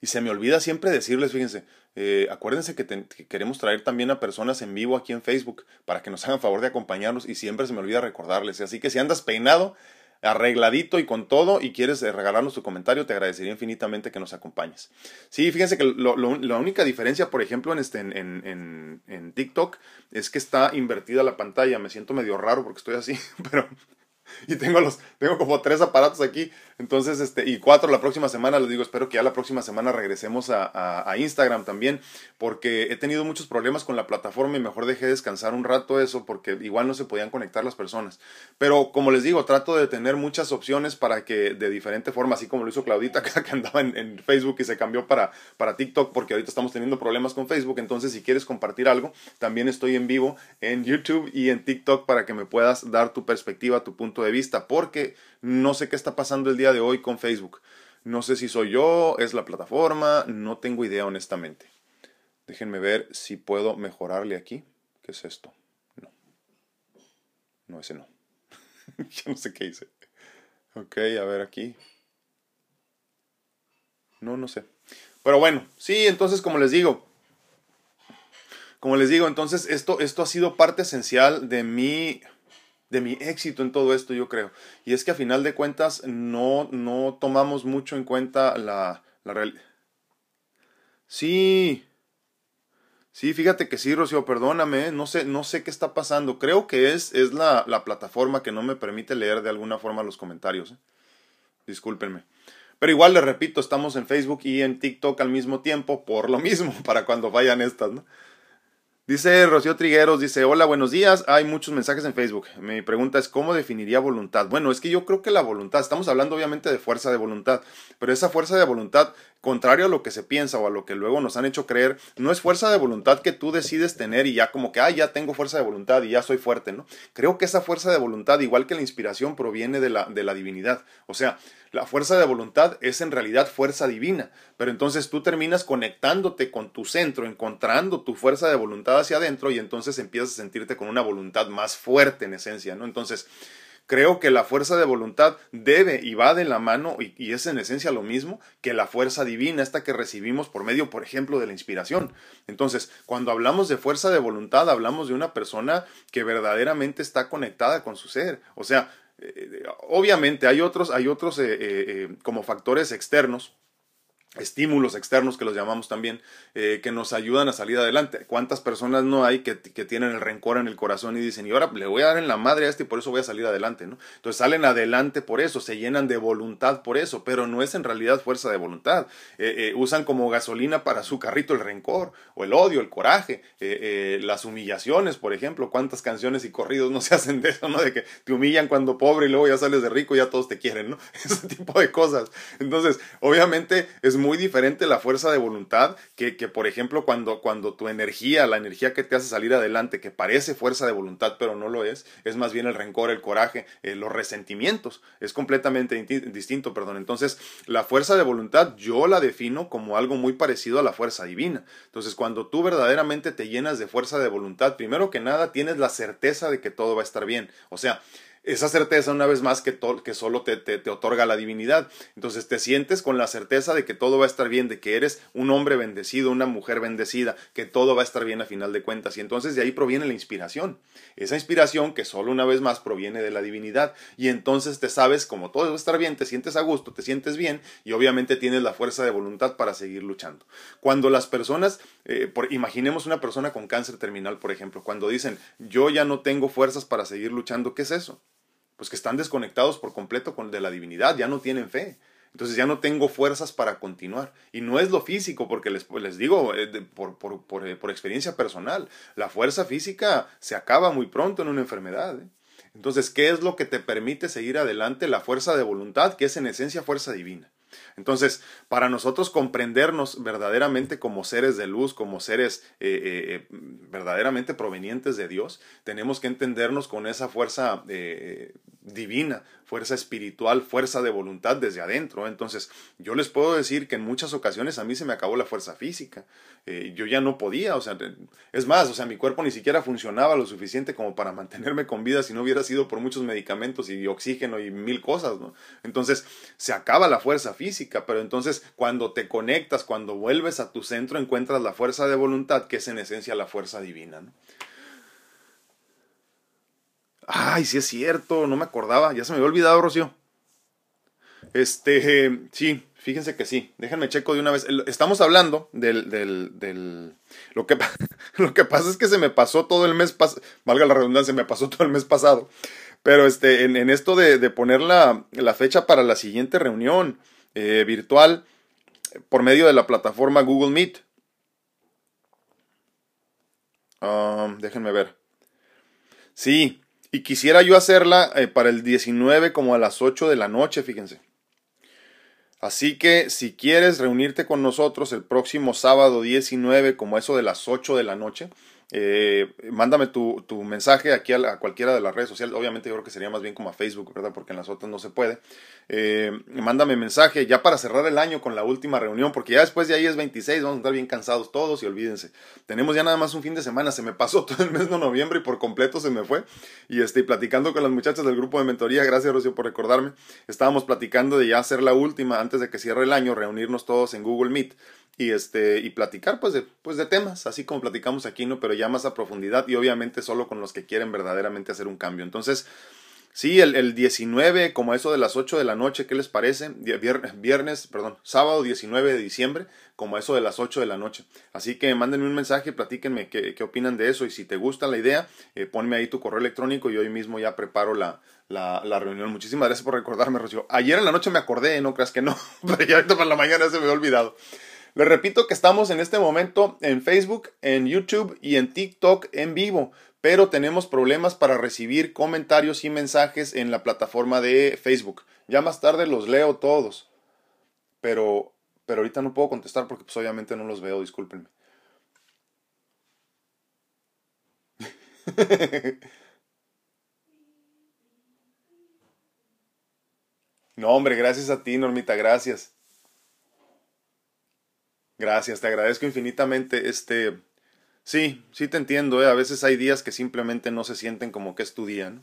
Y se me olvida siempre decirles, fíjense, eh, acuérdense que, que, queremos traer también a personas en vivo aquí en Facebook para que nos hagan favor de acompañarnos y siempre se me olvida recordarles. Así que si andas peinado, arregladito y con todo y quieres eh, regalarnos tu comentario, te agradecería infinitamente que nos acompañes. Sí, fíjense que la única diferencia, por ejemplo, en, este, en, en TikTok es que está invertida la pantalla. Me siento medio raro porque estoy así, pero y tengo los tengo como tres aparatos aquí. Entonces este y cuatro la próxima semana les digo espero que ya la próxima semana regresemos a, a, Instagram también porque he tenido muchos problemas con la plataforma y mejor dejé descansar un rato eso porque igual no se podían conectar las personas. Pero como les digo trato de tener muchas opciones para que de diferente forma así como lo hizo Claudita que andaba en, en Facebook y se cambió para para TikTok porque ahorita estamos teniendo problemas con Facebook. Entonces si quieres compartir algo también estoy en vivo en YouTube y en TikTok para que me puedas dar tu perspectiva tu punto de vista, porque no sé qué está pasando el día de hoy con Facebook. No sé si soy yo, es la plataforma, no tengo idea honestamente. Déjenme ver si puedo mejorarle aquí. ¿Qué es esto? No. No, ese no. ya no sé qué hice. Ok, a ver aquí. No, no sé. Pero bueno, sí, entonces como les digo, como les digo, entonces esto, esto ha sido parte esencial de mi de mi éxito en todo esto, yo creo. Y es que a final de cuentas no, no tomamos mucho en cuenta la, la realidad. Sí. Sí, fíjate que sí, Rocío, perdóname, no sé, no sé qué está pasando. Creo que es, es la, la plataforma que no me permite leer de alguna forma los comentarios. ¿eh? Discúlpenme. Pero igual les repito, estamos en Facebook y en TikTok al mismo tiempo, por lo mismo, para cuando vayan estas, ¿no? Dice Rocío Trigueros, dice, hola, buenos días. Hay muchos mensajes en Facebook. Mi pregunta es, ¿cómo definiría voluntad? Bueno, es que yo creo que la voluntad, estamos hablando obviamente de fuerza de voluntad, pero esa fuerza de voluntad, contrario a lo que se piensa o a lo que luego nos han hecho creer, no es fuerza de voluntad que tú decides tener y ya como que, ah, ya tengo fuerza de voluntad y ya soy fuerte, ¿no? Creo que esa fuerza de voluntad, igual que la inspiración, proviene de la, de la divinidad. O sea, la fuerza de voluntad es en realidad fuerza divina, pero entonces tú terminas conectándote con tu centro, encontrando tu fuerza de voluntad hacia adentro y entonces empiezas a sentirte con una voluntad más fuerte en esencia, ¿no? Entonces, Creo que la fuerza de voluntad debe y va de la mano, y, es en esencia lo mismo que la fuerza divina, esta que recibimos por medio, por ejemplo, de la inspiración. Entonces, cuando hablamos de fuerza de voluntad, hablamos de una persona que verdaderamente está conectada con su ser. O sea, eh, obviamente hay otros, hay otros eh, eh, como factores externos estímulos externos que los llamamos también, eh, que nos ayudan a salir adelante. ¿Cuántas personas no hay que, que, tienen el rencor en el corazón y dicen, y ahora le voy a dar en la madre a este y por eso voy a salir adelante, ¿no? Entonces salen adelante por eso, se llenan de voluntad por eso, pero no es en realidad fuerza de voluntad. Eh, eh, usan como gasolina para su carrito el rencor, o el odio, el coraje, las humillaciones, por ejemplo. ¿Cuántas canciones y corridos no se hacen de eso, ¿no? De que te humillan cuando pobre y luego ya sales de rico y ya todos te quieren, ¿no? Ese tipo de cosas. Entonces, obviamente es muy muy diferente la fuerza de voluntad que, que por ejemplo, cuando, cuando tu energía, la energía que te hace salir adelante, que parece fuerza de voluntad, pero no lo es, es más bien el rencor, el coraje, eh, los resentimientos. Es completamente distinto, perdón. Entonces, la fuerza de voluntad yo la defino como algo muy parecido a la fuerza divina. Entonces, cuando tú verdaderamente te llenas de fuerza de voluntad, primero que nada tienes la certeza de que todo va a estar bien. O sea, esa certeza una vez más que, solo te, te, otorga la divinidad. Entonces te sientes con la certeza de que todo va a estar bien, de que eres un hombre bendecido, una mujer bendecida, que todo va a estar bien a final de cuentas. Y entonces de ahí proviene la inspiración. Esa inspiración que solo una vez más proviene de la divinidad. Y entonces te sabes, como todo va a estar bien, te sientes a gusto, te sientes bien y obviamente tienes la fuerza de voluntad para seguir luchando. Cuando las personas, eh, por, imaginemos una persona con cáncer terminal, por ejemplo, cuando dicen, yo ya no tengo fuerzas para seguir luchando, ¿qué es eso? Pues que están desconectados por completo con, de la divinidad, ya no tienen fe. Entonces ya no tengo fuerzas para continuar. Y no es lo físico, porque les, les digo eh, por, por, eh, por, experiencia personal, la fuerza física se acaba muy pronto en una enfermedad. ¿eh? Entonces, ¿qué es lo que te permite seguir adelante? La fuerza de voluntad, que es en esencia fuerza divina. Entonces, para nosotros comprendernos verdaderamente como seres de luz, como seres eh, eh, eh, verdaderamente provenientes de Dios, tenemos que entendernos con esa fuerza divina, fuerza espiritual, fuerza de voluntad desde adentro. Entonces, yo les puedo decir que en muchas ocasiones a mí se me acabó la fuerza física. yo ya no podía, o sea, es más, o sea, mi cuerpo ni siquiera funcionaba lo suficiente como para mantenerme con vida si no hubiera sido por muchos medicamentos y oxígeno y mil cosas, ¿no? Entonces, se acaba la fuerza física, pero entonces cuando te conectas, cuando vuelves a tu centro, encuentras la fuerza de voluntad, que es en esencia la fuerza divina. Ay, sí es cierto, no me acordaba, ya se me había olvidado, Rocío. Este, sí, fíjense que sí, déjenme checo de una vez. Estamos hablando del, del, del lo que, lo que pasa es que se me pasó todo el mes pasado, valga la redundancia, me pasó todo el mes pasado. Pero este, en, esto de, de poner la, la, fecha para la siguiente reunión eh, virtual por medio de la plataforma Google Meet. Um, déjenme ver. Sí, y quisiera yo hacerla eh, para el 19 como a las 8 de la noche, fíjense. Así que si quieres reunirte con nosotros el próximo sábado 19 como eso de las 8 de la noche, eh, mándame tu, tu, mensaje aquí a, cualquiera de las redes sociales. Obviamente yo creo que sería más bien como a Facebook, ¿verdad? Porque en las otras no se puede. Eh, mándame mensaje ya para cerrar el año con la última reunión, porque ya después de ahí es 26, vamos a estar bien cansados todos y olvídense. Tenemos ya nada más un fin de semana, se me pasó todo el mes de noviembre y por completo se me fue. Y estoy platicando con las muchachas del grupo de mentoría, gracias Rocío por recordarme. Estábamos platicando de ya hacer la última antes de que cierre el año, reunirnos todos en Google Meet y este y platicar pues de pues de temas así como platicamos aquí no pero ya más a profundidad y obviamente solo con los que quieren verdaderamente hacer un cambio entonces sí el, el 19 como eso de las 8 de la noche qué les parece viernes, viernes perdón sábado 19 de diciembre como eso de las 8 de la noche así que mándenme un mensaje platíquenme qué, qué opinan de eso y si te gusta la idea eh, ponme ahí tu correo electrónico y hoy mismo ya preparo la la, la, reunión. Muchísimas gracias por recordarme, Rocío. Ayer en la noche me acordé, no creas que no, pero ya ahorita para la mañana se me había olvidado. Les repito que estamos en este momento en Facebook, en YouTube y en TikTok en vivo, pero tenemos problemas para recibir comentarios y mensajes en la plataforma de Facebook. Ya más tarde los leo todos, pero, pero ahorita no puedo contestar porque pues obviamente no los veo, discúlpenme. No, hombre, gracias a ti, Normita, gracias. Gracias, te agradezco infinitamente. Este, sí, sí te entiendo. ¿eh? A veces hay días que simplemente no se sienten como que es tu día.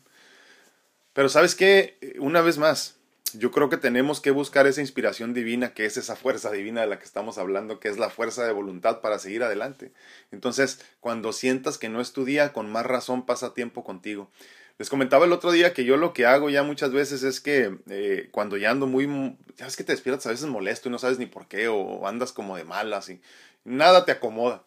Pero sabes qué, una vez más, yo creo que tenemos que buscar esa inspiración divina, que es esa fuerza divina de la que estamos hablando, que es la fuerza de voluntad para seguir adelante. Entonces, cuando sientas que no es tu día, con más razón pasa tiempo contigo. Les comentaba el otro día que yo lo que hago ya muchas veces es que eh, cuando ya ando muy, ya ves que te despiertas a veces molesto y no sabes ni por qué, o andas como de malas y nada te acomoda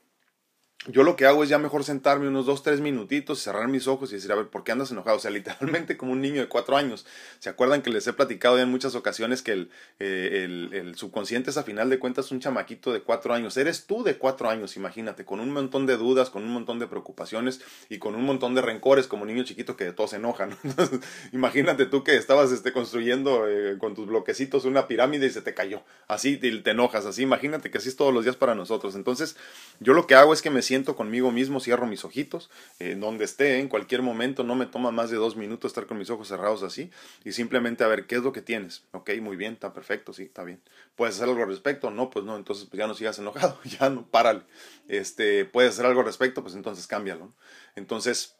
yo lo que hago es ya mejor sentarme unos dos, tres minutitos, cerrar mis ojos y decir, a ver, ¿por qué andas enojado? O sea, literalmente como un niño de cuatro años. ¿Se acuerdan que les he platicado ya en muchas ocasiones que el, eh, el, subconsciente es a final de cuentas un chamaquito de cuatro años? Eres tú de cuatro años, imagínate, con un montón de dudas, con un montón de preocupaciones y con un montón de rencores como niño chiquito que de todo se enoja, ¿no? imagínate tú que estabas este, construyendo eh, con tus bloquecitos una pirámide y se te cayó. Así te, te enojas, así. Imagínate que así es todos los días para nosotros. Entonces, yo lo que hago es que me siento conmigo mismo, cierro mis ojitos, en donde esté, en cualquier momento, no me toma más de dos minutos estar con mis ojos cerrados así, y simplemente a ver qué es lo que tienes. Ok, muy bien, está perfecto, sí, está bien. ¿Puedes hacer algo al respecto? No, pues no, entonces pues ya no sigas enojado, ya no, párale. Este, ¿Puedes hacer algo al respecto? Pues entonces cámbialo. Entonces,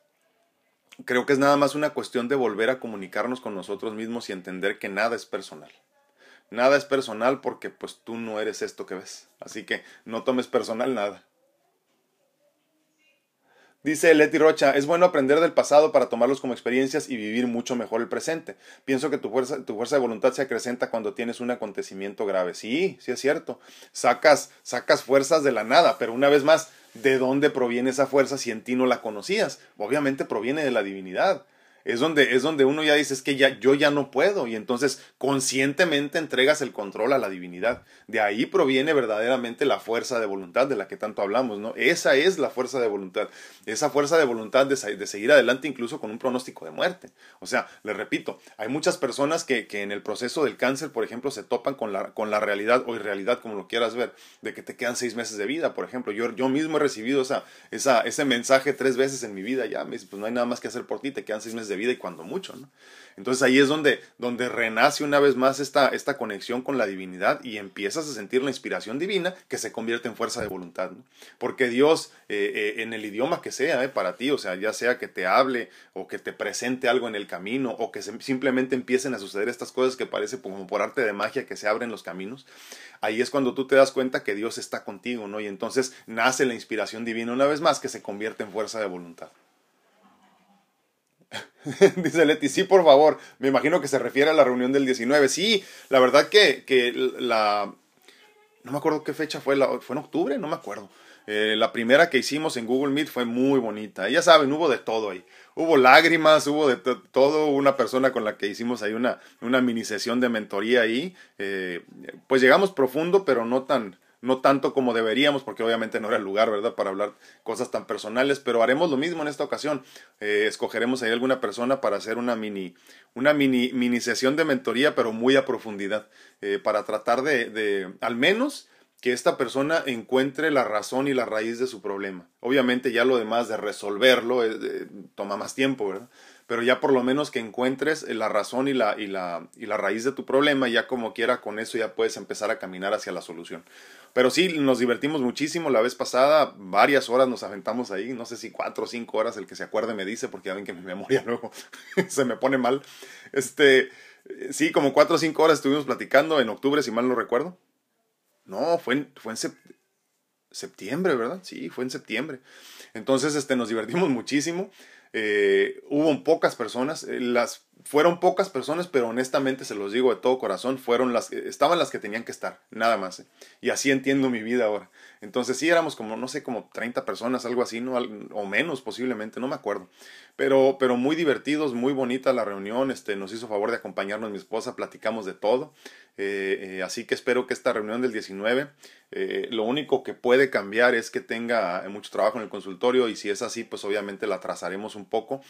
creo que es nada más una cuestión de volver a comunicarnos con nosotros mismos y entender que nada es personal. Nada es personal porque pues tú no eres esto que ves. Así que no tomes personal nada. Dice Leti Rocha, es bueno aprender del pasado para tomarlos como experiencias y vivir mucho mejor el presente. Pienso que tu fuerza, tu fuerza de voluntad se acrecenta cuando tienes un acontecimiento grave. Sí, sí es cierto. Sacas, sacas fuerzas de la nada, pero una vez más, ¿de dónde proviene esa fuerza si en ti no la conocías? Obviamente proviene de la divinidad es donde, es donde uno ya dice, es que ya, yo ya no puedo, y entonces conscientemente entregas el control a la divinidad. De ahí proviene verdaderamente la fuerza de voluntad de la que tanto hablamos, ¿no? Esa es la fuerza de voluntad, esa fuerza de voluntad de, de seguir adelante incluso con un pronóstico de muerte. O sea, les repito, hay muchas personas que, que en el proceso del cáncer, por ejemplo, se topan con la, con la realidad o irrealidad, como lo quieras ver, de que te quedan seis meses de vida, por ejemplo. Yo, yo mismo he recibido esa, esa, ese mensaje tres veces en mi vida, ya, pues no hay nada más que hacer por ti, te quedan seis meses de vida y cuando mucho. Entonces ahí es donde, donde renace una vez más esta, esta conexión con la divinidad y empiezas a sentir la inspiración divina que se convierte en fuerza de voluntad. Porque Dios, eh, eh, en el idioma que sea eh, para ti, o sea, ya sea que te hable o que te presente algo en el camino o que simplemente empiecen a suceder estas cosas que parece como por arte de magia que se abren los caminos, ahí es cuando tú te das cuenta que Dios está contigo, ¿no? Y entonces nace la inspiración divina una vez más que se convierte en fuerza de voluntad. Dice Leti, sí, por favor. Me imagino que se refiere a la reunión del 19. Sí, la verdad que, que la... No me acuerdo qué fecha fue, la, fue en octubre, no me acuerdo. Eh, la primera que hicimos en Google Meet fue muy bonita. Ya saben, hubo de todo ahí. Hubo lágrimas, hubo de todo. Una persona con la que hicimos ahí una, una mini sesión de mentoría ahí. Eh, pues llegamos profundo, pero no tan, no tanto como deberíamos, porque obviamente no era el lugar, ¿verdad?, para hablar cosas tan personales, pero haremos lo mismo en esta ocasión. Eh, escogeremos ahí alguna persona para hacer una mini, una mini, mini sesión de mentoría, pero muy a profundidad, eh, para tratar de, de, al menos, que esta persona encuentre la razón y la raíz de su problema. Obviamente ya lo demás de resolverlo eh, toma más tiempo, ¿verdad? Pero ya por lo menos que encuentres la razón y la, y la, y la raíz de tu problema, ya como quiera con eso ya puedes empezar a caminar hacia la solución. Pero sí, nos divertimos muchísimo la vez pasada, varias horas nos aventamos ahí, no sé si cuatro o cinco horas, el que se acuerde me dice, porque ya ven que mi memoria luego se me pone mal. Este, sí, como cuatro o cinco horas estuvimos platicando en octubre, si mal no recuerdo. No, fue en, fue en septiembre, ¿verdad? Sí, fue en septiembre. Entonces, este, nos divertimos muchísimo. Eh, hubo pocas personas, eh, las fueron pocas personas, pero honestamente se los digo de todo corazón, fueron las estaban las que tenían que estar, nada más. ¿eh? Y así entiendo mi vida ahora. Entonces sí éramos como no sé, como 30 personas, algo así, no o menos posiblemente, no me acuerdo. Pero pero muy divertidos, muy bonita la reunión, este nos hizo favor de acompañarnos mi esposa, platicamos de todo. así que espero que esta reunión del 19 lo único que puede cambiar es que tenga mucho trabajo en el consultorio y si es así, pues obviamente la trazaremos un poco.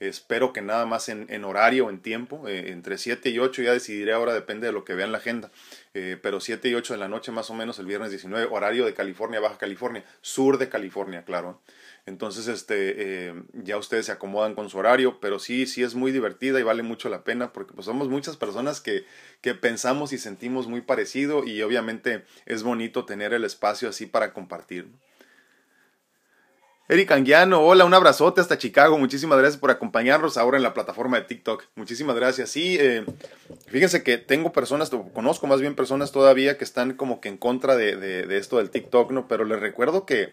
Espero que nada más en, en horario, en tiempo, eh, entre 7 y 8 ya decidiré ahora, depende de lo que vean la agenda. Eh, pero 7 y 8 de la noche más o menos el viernes 19, horario de California, Baja California, sur de California, claro. Entonces, este, eh, ya ustedes se acomodan con su horario, pero sí, sí es muy divertida y vale mucho la pena porque pues somos muchas personas que, que pensamos y sentimos muy parecido y obviamente es bonito tener el espacio así para compartir. Eric Anguiano, hola, un abrazote hasta Chicago. Muchísimas gracias por acompañarnos ahora en la plataforma de TikTok. Muchísimas gracias. Sí, eh, fíjense que tengo personas, conozco más bien personas todavía que están como que en contra de, de esto del TikTok, ¿no? Pero les recuerdo que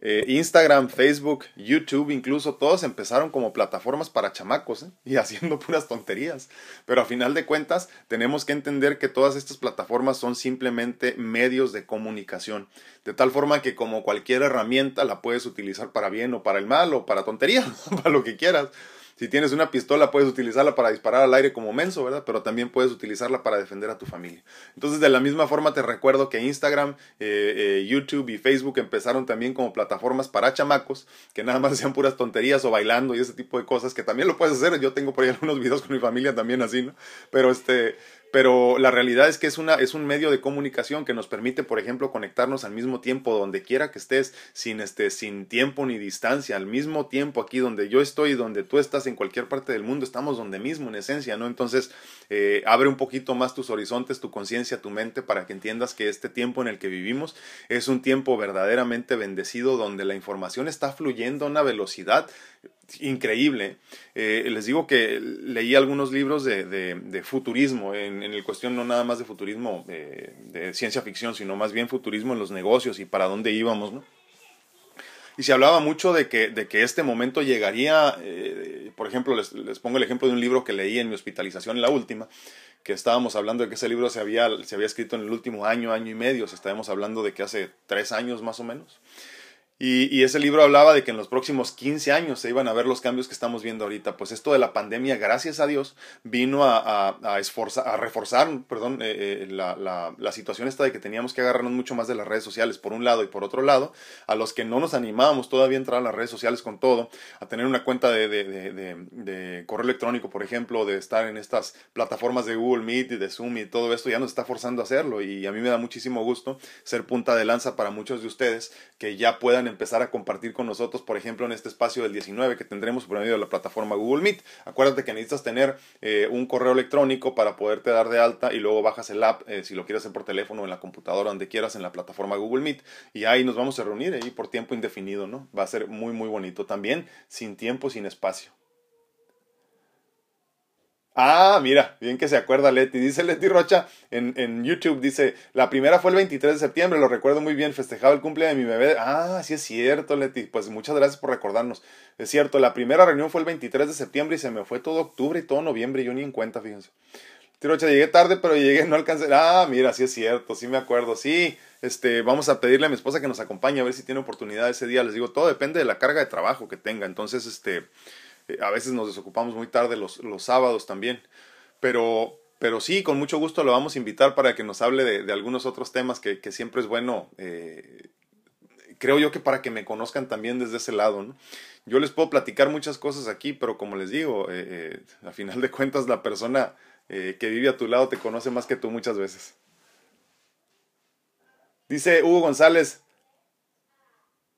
eh, Instagram, Facebook, YouTube, incluso todos empezaron como plataformas para chamacos ¿eh? y haciendo puras tonterías. Pero a final de cuentas tenemos que entender que todas estas plataformas son simplemente medios de comunicación. De tal forma que como cualquier herramienta la puedes utilizar para bien o para el mal o para tontería, para lo que quieras. Si tienes una pistola, puedes utilizarla para disparar al aire como menso, ¿verdad? Pero también puedes utilizarla para defender a tu familia. Entonces, de la misma forma, te recuerdo que Instagram, eh, eh, YouTube y Facebook empezaron también como plataformas para chamacos, que nada más sean puras tonterías o bailando y ese tipo de cosas, que también lo puedes hacer. Yo tengo por ahí algunos videos con mi familia también así, ¿no? Pero este, pero la realidad es que es, una, es un medio de comunicación que nos permite, por ejemplo, conectarnos al mismo tiempo donde quiera que estés, sin, este, sin tiempo ni distancia, al mismo tiempo aquí donde yo estoy, donde tú estás en cualquier parte del mundo, estamos donde mismo en esencia, ¿no? Entonces, eh, abre un poquito más tus horizontes, tu conciencia, tu mente, para que entiendas que este tiempo en el que vivimos es un tiempo verdaderamente bendecido, donde la información está fluyendo a una velocidad increíble. Eh, les digo que leí algunos libros de, de, futurismo, en, en, el cuestión no nada más de futurismo de, de, ciencia ficción, sino más bien futurismo en los negocios y para dónde íbamos, ¿no? Y se hablaba mucho de que, de que este momento llegaría, eh, por ejemplo, les, les, pongo el ejemplo de un libro que leí en mi hospitalización, la última, que estábamos hablando de que ese libro se había, se había escrito en el último año, año y medio, o estábamos hablando de que hace tres años más o menos. Y, ese libro hablaba de que en los próximos 15 años se iban a ver los cambios que estamos viendo ahorita. Pues esto de la pandemia, gracias a Dios, vino a, a, esforzar, a reforzar perdón, eh, eh, la, la, la, situación esta de que teníamos que agarrarnos mucho más de las redes sociales, por un lado, y por otro lado, a los que no nos animábamos todavía a entrar a las redes sociales con todo, a tener una cuenta de, de, de, de correo electrónico, por ejemplo, de estar en estas plataformas de Google Meet y de Zoom y todo esto, ya nos está forzando a hacerlo. Y a mí me da muchísimo gusto ser punta de lanza para muchos de ustedes que ya puedan empezar a compartir con nosotros, por ejemplo, en este espacio del 19 que tendremos por medio de la plataforma Google Meet. Acuérdate que necesitas tener eh, un correo electrónico para poderte dar de alta y luego bajas el app, eh, si lo quieres hacer por teléfono, en la computadora, donde quieras, en la plataforma Google Meet. Y ahí nos vamos a reunir ahí por tiempo indefinido, ¿no? Va a ser muy, muy bonito. También sin tiempo, sin espacio. Ah, mira, bien que se acuerda Leti. Dice Leti Rocha en, en, YouTube, dice, la primera fue el 23 de septiembre, lo recuerdo muy bien, festejaba el cumple de mi bebé. Ah, sí es cierto, Leti. Pues muchas gracias por recordarnos. Es cierto, la primera reunión fue el 23 de septiembre y se me fue todo octubre y todo noviembre, yo ni en cuenta, fíjense. Rocha, llegué tarde, pero llegué, no alcancé. Ah, mira, sí es cierto, sí me acuerdo. Sí, este, vamos a pedirle a mi esposa que nos acompañe a ver si tiene oportunidad ese día. Les digo, todo depende de la carga de trabajo que tenga. Entonces, este, a veces nos desocupamos muy tarde los, los sábados también. Pero, pero sí, con mucho gusto lo vamos a invitar para que nos hable de, de algunos otros temas que, que siempre es bueno. Eh, creo yo que para que me conozcan también desde ese lado. ¿no? Yo les puedo platicar muchas cosas aquí, pero como les digo, eh, eh a final de cuentas la persona eh, que vive a tu lado te conoce más que tú muchas veces. Dice Hugo González,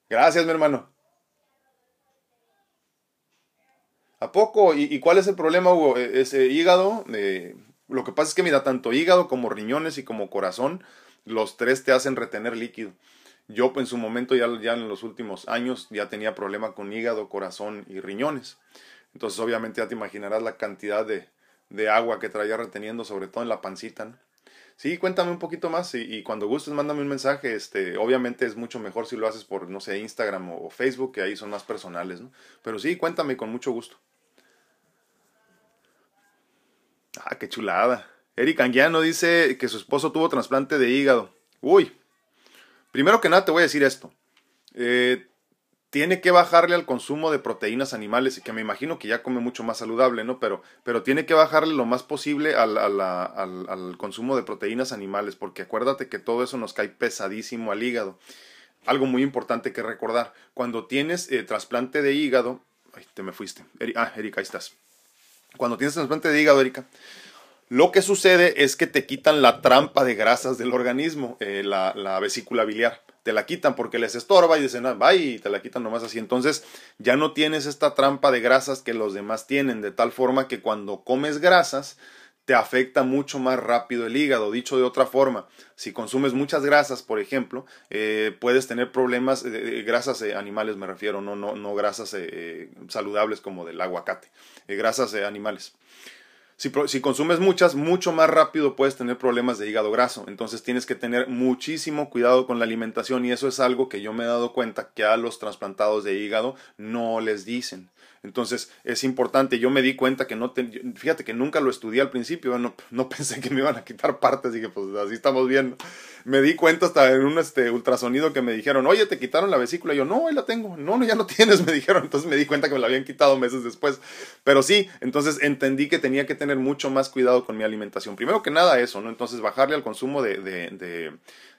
gracias mi hermano. ¿A poco? ¿Y, cuál es el problema, Hugo? E, ese hígado, eh, lo que pasa es que mira, tanto hígado como riñones y como corazón, los tres te hacen retener líquido. Yo en su momento, ya, ya en los últimos años, ya tenía problema con hígado, corazón y riñones. Entonces obviamente ya te imaginarás la cantidad de, de agua que traía reteniendo, sobre todo en la pancita. ¿no? Sí, cuéntame un poquito más y, cuando gustes mándame un mensaje. Este, obviamente es mucho mejor si lo haces por, no sé, Instagram o, o Facebook, que ahí son más personales, ¿no? Pero sí, cuéntame con mucho gusto. Ah, qué chulada. Eric Anguiano dice que su esposo tuvo trasplante de hígado. Uy, primero que nada te voy a decir esto. Eh, tiene que bajarle al consumo de proteínas animales, que me imagino que ya come mucho más saludable, ¿no? Pero, pero tiene que bajarle lo más posible al, al, al, consumo de proteínas animales, porque acuérdate que todo eso nos cae pesadísimo al hígado. Algo muy importante que recordar, cuando tienes eh, trasplante de hígado, ay, te me fuiste. ah, Erika, ahí estás. Cuando tienes trasplante de hígado, Erika, lo que sucede es que te quitan la trampa de grasas del organismo, eh, la, la, vesícula biliar. Te la quitan porque les estorba y dicen, ah, va y te la quitan nomás así. Entonces ya no tienes esta trampa de grasas que los demás tienen, de tal forma que cuando comes grasas, te afecta mucho más rápido el hígado. Dicho de otra forma, si consumes muchas grasas, por ejemplo, eh, puedes tener problemas, de grasas animales me refiero, no, no, no grasas saludables como del aguacate, grasas animales. Si, si, consumes muchas, mucho más rápido puedes tener problemas de hígado graso. Entonces tienes que tener muchísimo cuidado con la alimentación y eso es algo que yo me he dado cuenta que a los trasplantados de hígado no les dicen. Entonces es importante, yo me di cuenta que no, fíjate que nunca lo estudié al principio, no, no pensé que me iban a quitar partes, dije pues así estamos bien. Me di cuenta hasta en un este, ultrasonido que me dijeron, oye, te quitaron la vesícula, y yo no, ahí la tengo, no, no, ya no tienes, me dijeron, entonces me di cuenta que me la habían quitado meses después, pero sí, entonces entendí que tenía que tener mucho más cuidado con mi alimentación, primero que nada eso, ¿no? Entonces bajarle al consumo de, de, de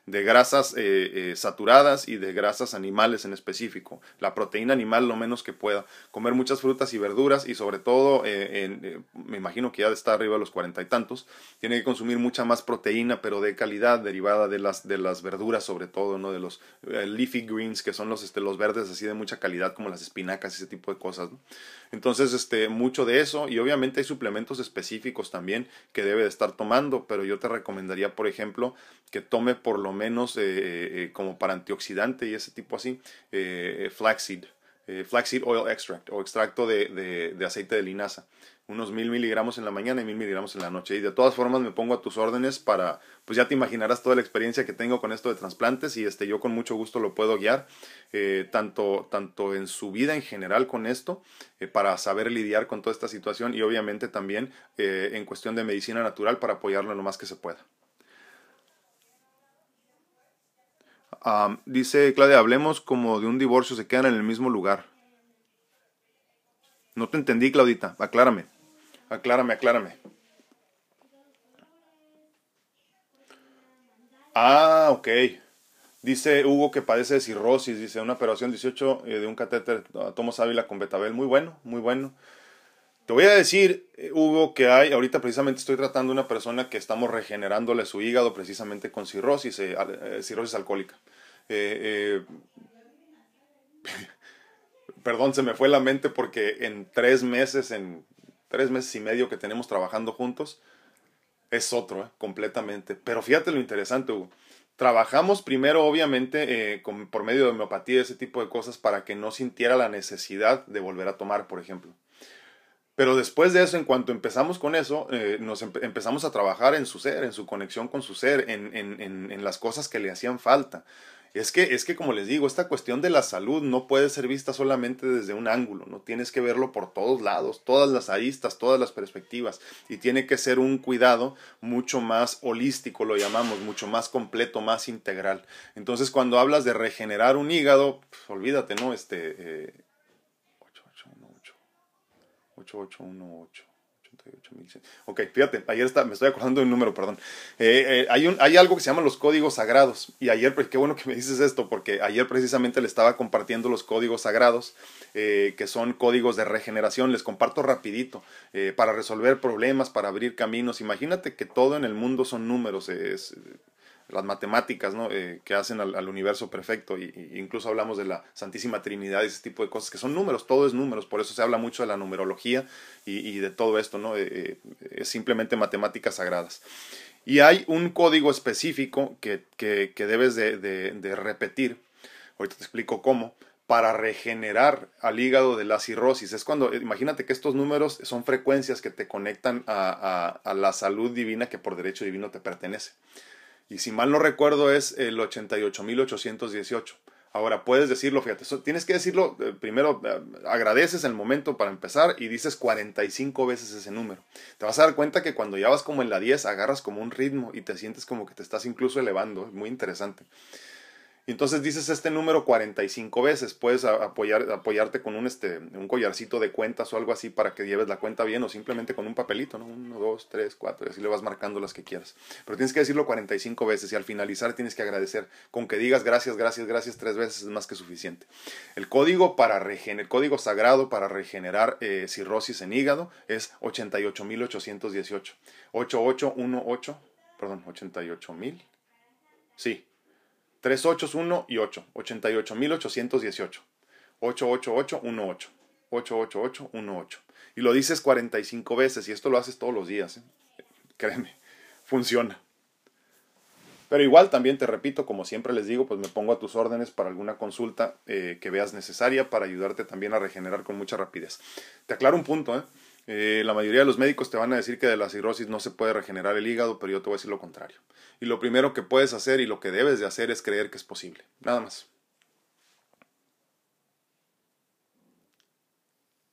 de grasas eh, eh, saturadas y de grasas animales en específico. La proteína animal lo menos que pueda. Comer muchas frutas y verduras y sobre todo, eh, me imagino que ya está arriba de los cuarenta y tantos, tiene que consumir mucha más proteína, pero de calidad, derivada de las, de las verduras sobre todo, ¿no? de los leafy greens, que son los, este, los verdes así de mucha calidad como las espinacas, ese tipo de cosas. Entonces, este, mucho de eso y obviamente hay suplementos específicos también que debe de estar tomando, pero yo te recomendaría, por ejemplo, que tome por lo menos eh, eh, como para antioxidante y ese tipo así, eh, flaxseed, flaxseed oil extract o extracto de, de aceite de linaza unos mil miligramos en la mañana y mil miligramos en la noche. Y de todas formas me pongo a tus órdenes para, pues ya te imaginarás toda la experiencia que tengo con esto de trasplantes y este, yo con mucho gusto lo puedo guiar, eh, tanto, tanto en su vida en general con esto, eh, para saber lidiar con toda esta situación y obviamente también eh, en cuestión de medicina natural para apoyarlo lo más que se pueda. Dice Claudia, hablemos como de un divorcio, se quedan en el mismo lugar. No te entendí, Claudita, aclárame. Aclárame, aclárame. Ah, ok. Dice Hugo que padece de cirrosis, dice una operación 18 eh, de un catéter Tomos Ávila con betabel. Muy bueno, muy bueno. Te voy a decir, eh, Hugo, que hay, ahorita precisamente estoy tratando una persona que estamos regenerándole su hígado precisamente con cirrosis, eh, cirrosis alcohólica. perdón, se me fue la mente porque en tres meses, en tres meses y medio que tenemos trabajando juntos, es otro, ¿eh? completamente. Pero fíjate lo interesante, Hugo. Trabajamos primero, obviamente, eh, por medio de homeopatía, ese tipo de cosas, para que no sintiera la necesidad de volver a tomar, por ejemplo. Pero después de eso, en cuanto empezamos con eso, eh, nos empezamos a trabajar en su ser, en su conexión con su ser, en, las cosas que le hacían falta. Es que, es que, como les digo, esta cuestión de la salud no puede ser vista solamente desde un ángulo, no tienes que verlo por todos lados, todas las aristas, todas las perspectivas, y tiene que ser un cuidado mucho más holístico, lo llamamos, mucho más completo, más integral. Entonces, cuando hablas de regenerar un hígado, pues, olvídate, ¿no? Este, eh, 8818, 8818. Ok, fíjate, ayer me estoy acordando de un número, perdón. Eh, eh, hay algo que se llama los códigos sagrados. Y ayer, pues qué bueno que me dices esto, porque ayer precisamente le estaba compartiendo los códigos sagrados, eh, que son códigos de regeneración. Les comparto rapidito, para resolver problemas, para abrir caminos. Imagínate que todo en el mundo son números. Es, las matemáticas ¿no? Eh, que hacen al, universo perfecto, y, incluso hablamos de la Santísima Trinidad y ese tipo de cosas, que son números, todo es números, por eso se habla mucho de la numerología y, de todo esto, ¿no? Eh, eh, es simplemente matemáticas sagradas. Y hay un código específico que, que, debes de, repetir, ahorita te explico cómo, para regenerar al hígado de la cirrosis. Es cuando, imagínate que estos números son frecuencias que te conectan a la salud divina que por derecho divino te pertenece y si mal no recuerdo es el 88.818. Ahora, puedes decirlo, fíjate, tienes que decirlo, eh, primero eh, agradeces el momento para empezar y dices 45 veces ese número. Te vas a dar cuenta que cuando ya vas como en la 10, agarras como un ritmo y te sientes como que te estás incluso elevando, muy interesante. Y entonces dices este número 45 veces. Puedes apoyar, apoyarte con un, este, un collarcito de cuentas o algo así para que lleves la cuenta bien o simplemente con un papelito, ¿no? 1, 2, 3, 4 y así le vas marcando las que quieras. Pero tienes que decirlo 45 veces y al finalizar tienes que agradecer. Con que digas gracias, gracias, gracias tres veces es más que suficiente. El código, para el código sagrado para regenerar eh, cirrosis en hígado es 88.818. 8818, perdón, 88.000. Sí, 3 8 1 y 8. 88.818. 88818. 88818. Y lo dices 45 veces y esto lo haces todos los días. ¿eh? créeme, funciona. Pero igual también te repito, como siempre les digo, pues me pongo a tus órdenes para alguna consulta eh, que veas necesaria para ayudarte también a regenerar con mucha rapidez. Te aclaro un punto, ¿eh? ¿Eh? la mayoría de los médicos te van a decir que de la cirrosis no se puede regenerar el hígado, pero yo te voy a decir lo contrario. Y lo primero que puedes hacer y lo que debes de hacer es creer que es posible. Nada más.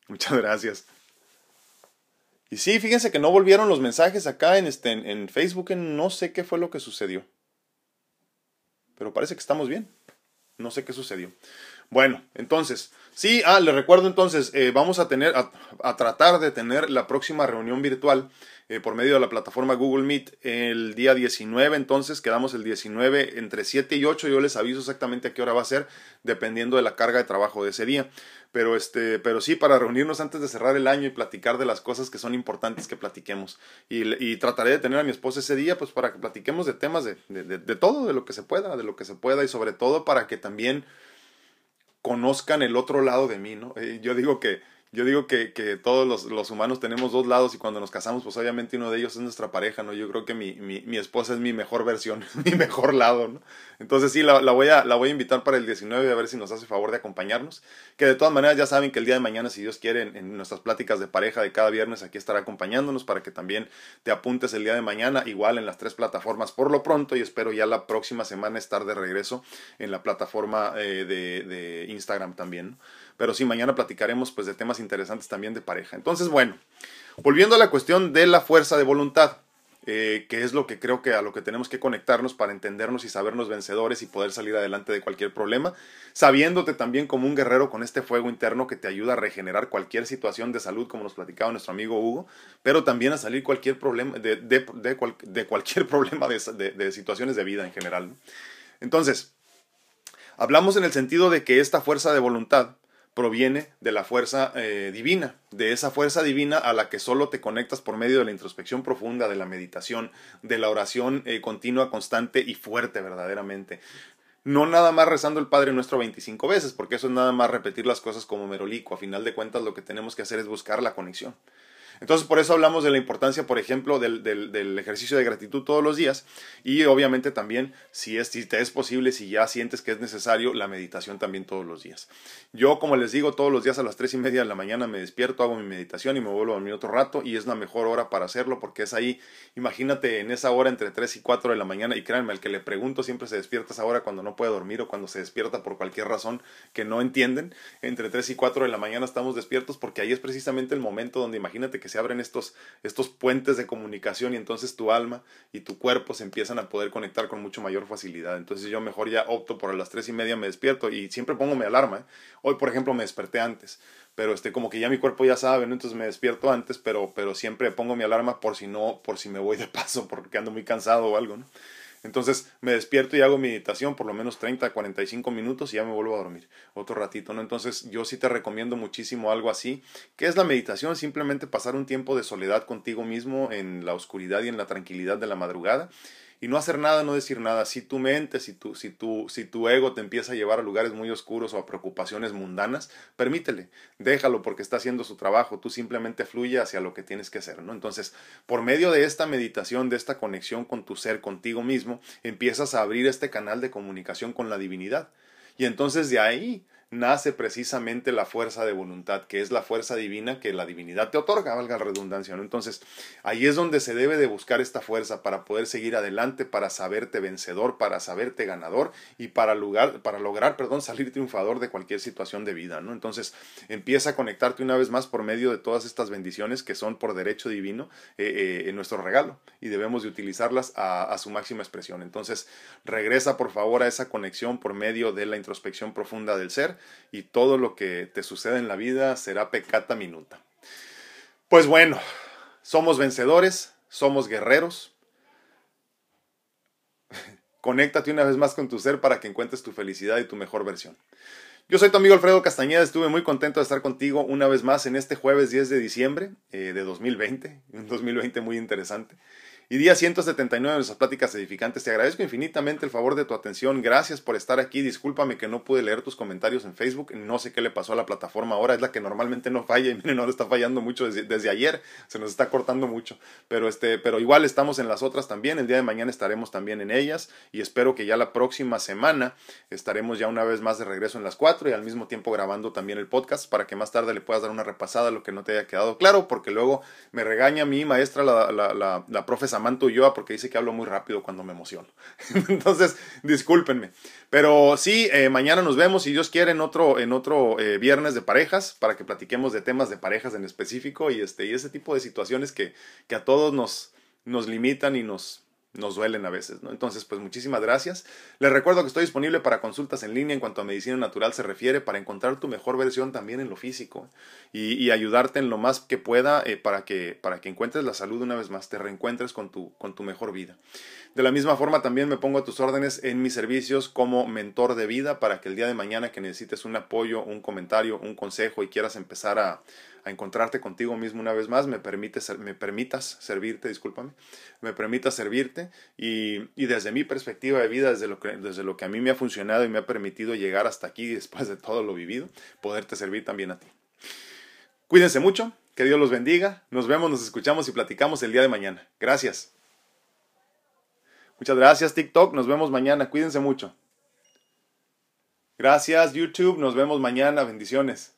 Muchas gracias. Y sí, fíjense que no volvieron los mensajes acá en, este, en, Facebook, no sé qué fue lo que sucedió. Pero parece que estamos bien. No sé qué sucedió. Bueno, entonces, sí, ah, le recuerdo entonces, eh, vamos a tener, a, tratar de tener la próxima reunión virtual eh, por medio de la plataforma Google Meet el día 19, entonces quedamos el 19 entre 7 y 8, yo les aviso exactamente a qué hora va a ser, dependiendo de la carga de trabajo de ese día. Pero, este, pero sí, para reunirnos antes de cerrar el año y platicar de las cosas que son importantes que platiquemos. Y, trataré de tener a mi esposa ese día, pues para que platiquemos de temas de, de todo, de lo que se pueda, de lo que se pueda y sobre todo para que también conozcan el otro lado de mí, ¿no? Eh, yo digo que yo digo que, que todos los, los, humanos tenemos dos lados y cuando nos casamos, pues obviamente uno de ellos es nuestra pareja, ¿no? Yo creo que mi, mi, mi esposa es mi mejor versión, mi mejor lado, ¿no? Entonces sí, la, voy a, la voy a invitar para el 19 a ver si nos hace favor de acompañarnos. Que de todas maneras ya saben que el día de mañana, si Dios quiere, en, en nuestras pláticas de pareja de cada viernes aquí estará acompañándonos para que también te apuntes el día de mañana, igual en las tres plataformas por lo pronto y espero ya la próxima semana estar de regreso en la plataforma eh, de, de Instagram también, ¿no? Pero sí, mañana platicaremos pues de temas interesantes también de pareja. Entonces, bueno, volviendo a la cuestión de la fuerza de voluntad, eh, que es lo que creo que a lo que tenemos que conectarnos para entendernos y sabernos vencedores y poder salir adelante de cualquier problema, sabiéndote también como un guerrero con este fuego interno que te ayuda a regenerar cualquier situación de salud, como nos platicaba nuestro amigo Hugo, pero también a salir cualquier problema, de, de, de, cualquier problema de, situaciones de vida en general. Entonces, hablamos en el sentido de que esta fuerza de voluntad proviene de la fuerza eh, divina, de esa fuerza divina a la que solo te conectas por medio de la introspección profunda, de la meditación, de la oración eh, continua, constante y fuerte verdaderamente. No nada más rezando el Padre Nuestro 25 veces, porque eso es nada más repetir las cosas como merolico. A final de cuentas lo que tenemos que hacer es buscar la conexión. Entonces, por eso hablamos de la importancia, por ejemplo, del, del, ejercicio de gratitud todos los días y obviamente también, si, es, si te es posible, si ya sientes que es necesario, la meditación también todos los días. Yo, como les digo, todos los días a las tres y media de la mañana me despierto, hago mi meditación y me vuelvo a dormir otro rato y es la mejor hora para hacerlo porque es ahí, imagínate en esa hora entre 3 y 4 de la mañana y créanme, al que le pregunto siempre se despierta esa hora cuando no puede dormir o cuando se despierta por cualquier razón que no entienden, entre 3 y 4 de la mañana estamos despiertos porque ahí es precisamente el momento donde imagínate que se abren estos, estos puentes de comunicación y entonces tu alma y tu cuerpo se empiezan a poder conectar con mucho mayor facilidad. Entonces yo mejor ya opto por las tres y media me despierto y siempre pongo mi alarma. ¿eh? Hoy, por ejemplo, me desperté antes, pero este, como que ya mi cuerpo ya sabe, entonces me despierto antes, pero, pero siempre pongo mi alarma por si no, por si me voy de paso, porque ando muy cansado o algo. ¿no? Entonces me despierto y hago meditación por lo menos 30, 45 minutos y ya me vuelvo a dormir otro ratito, ¿no? Entonces yo sí te recomiendo muchísimo algo así. ¿Qué es la meditación? Simplemente pasar un tiempo de soledad contigo mismo en la oscuridad y en la tranquilidad de la madrugada y no hacer nada, no decir nada. Si tu mente, si tu, si tu, si tu ego te empieza a llevar a lugares muy oscuros o a preocupaciones mundanas, permítele, déjalo porque está haciendo su trabajo, tú simplemente fluye hacia lo que tienes que hacer, ¿no? Entonces, por medio de esta meditación, de esta conexión con tu ser, contigo mismo, empiezas a abrir este canal de comunicación con la divinidad. Y entonces de ahí nace precisamente la fuerza de voluntad, que es la fuerza divina que la divinidad te otorga, valga la redundancia. ¿no? Entonces, ahí es donde se debe de buscar esta fuerza para poder seguir adelante, para saberte vencedor, para saberte ganador y para, lugar, para lograr perdón, salir triunfador de cualquier situación de vida. ¿no? Entonces, empieza a conectarte una vez más por medio de todas estas bendiciones que son por derecho divino eh, eh, en nuestro regalo y debemos de utilizarlas a, a su máxima expresión. Entonces, regresa por favor a esa conexión por medio de la introspección profunda del ser y todo lo que te suceda en la vida será pecata minuta. Pues bueno, somos vencedores, somos guerreros. Conéctate una vez más con tu ser para que encuentres tu felicidad y tu mejor versión. Yo soy tu amigo Alfredo Castañeda, estuve muy contento de estar contigo una vez más en este jueves 10 de diciembre eh, de 2020, un 2020 muy interesante. y día 179 de nuestras pláticas edificantes. Te agradezco infinitamente el favor de tu atención. Gracias por estar aquí. Discúlpame que no pude leer tus comentarios en Facebook. No sé qué le pasó a la plataforma ahora. Es la que normalmente no falla y miren, ahora está fallando mucho desde, ayer. Se nos está cortando mucho. Pero, este, pero igual estamos en las otras también. El día de mañana estaremos también en ellas y espero que ya la próxima semana estaremos ya una vez más de regreso en las cuatro y al mismo tiempo grabando también el podcast para que más tarde le puedas dar una repasada a lo que no te haya quedado claro porque luego me regaña mi maestra, la, la, la, la profesa Manto Ulloa, porque dice que hablo muy rápido cuando me emociono. Entonces, discúlpenme. Pero sí, eh, mañana nos vemos, si Dios quiere, en otro, en otro eh, viernes de parejas, para que platiquemos de temas de parejas en específico y, este, y ese tipo de situaciones que, que a todos nos, nos limitan y nos, nos duelen a veces, ¿no? Entonces, pues muchísimas gracias. Les recuerdo que estoy disponible para consultas en línea en cuanto a medicina natural se refiere, para encontrar tu mejor versión también en lo físico y, ayudarte en lo más que pueda eh, para, que, para que encuentres la salud una vez más, te reencuentres con tu, con tu mejor vida. De la misma forma, también me pongo a tus órdenes en mis servicios como mentor de vida para que el día de mañana que necesites un apoyo, un comentario, un consejo y quieras empezar a a encontrarte contigo mismo una vez más, me, permite, me permitas servirte, discúlpame, me permitas servirte y, desde mi perspectiva de vida, desde lo, que, desde lo que a mí me ha funcionado y me ha permitido llegar hasta aquí después de todo lo vivido, poderte servir también a ti. Cuídense mucho, que Dios los bendiga, nos vemos, nos escuchamos y platicamos el día de mañana. Gracias. Muchas gracias TikTok, nos vemos mañana, cuídense mucho. Gracias YouTube, nos vemos mañana, bendiciones.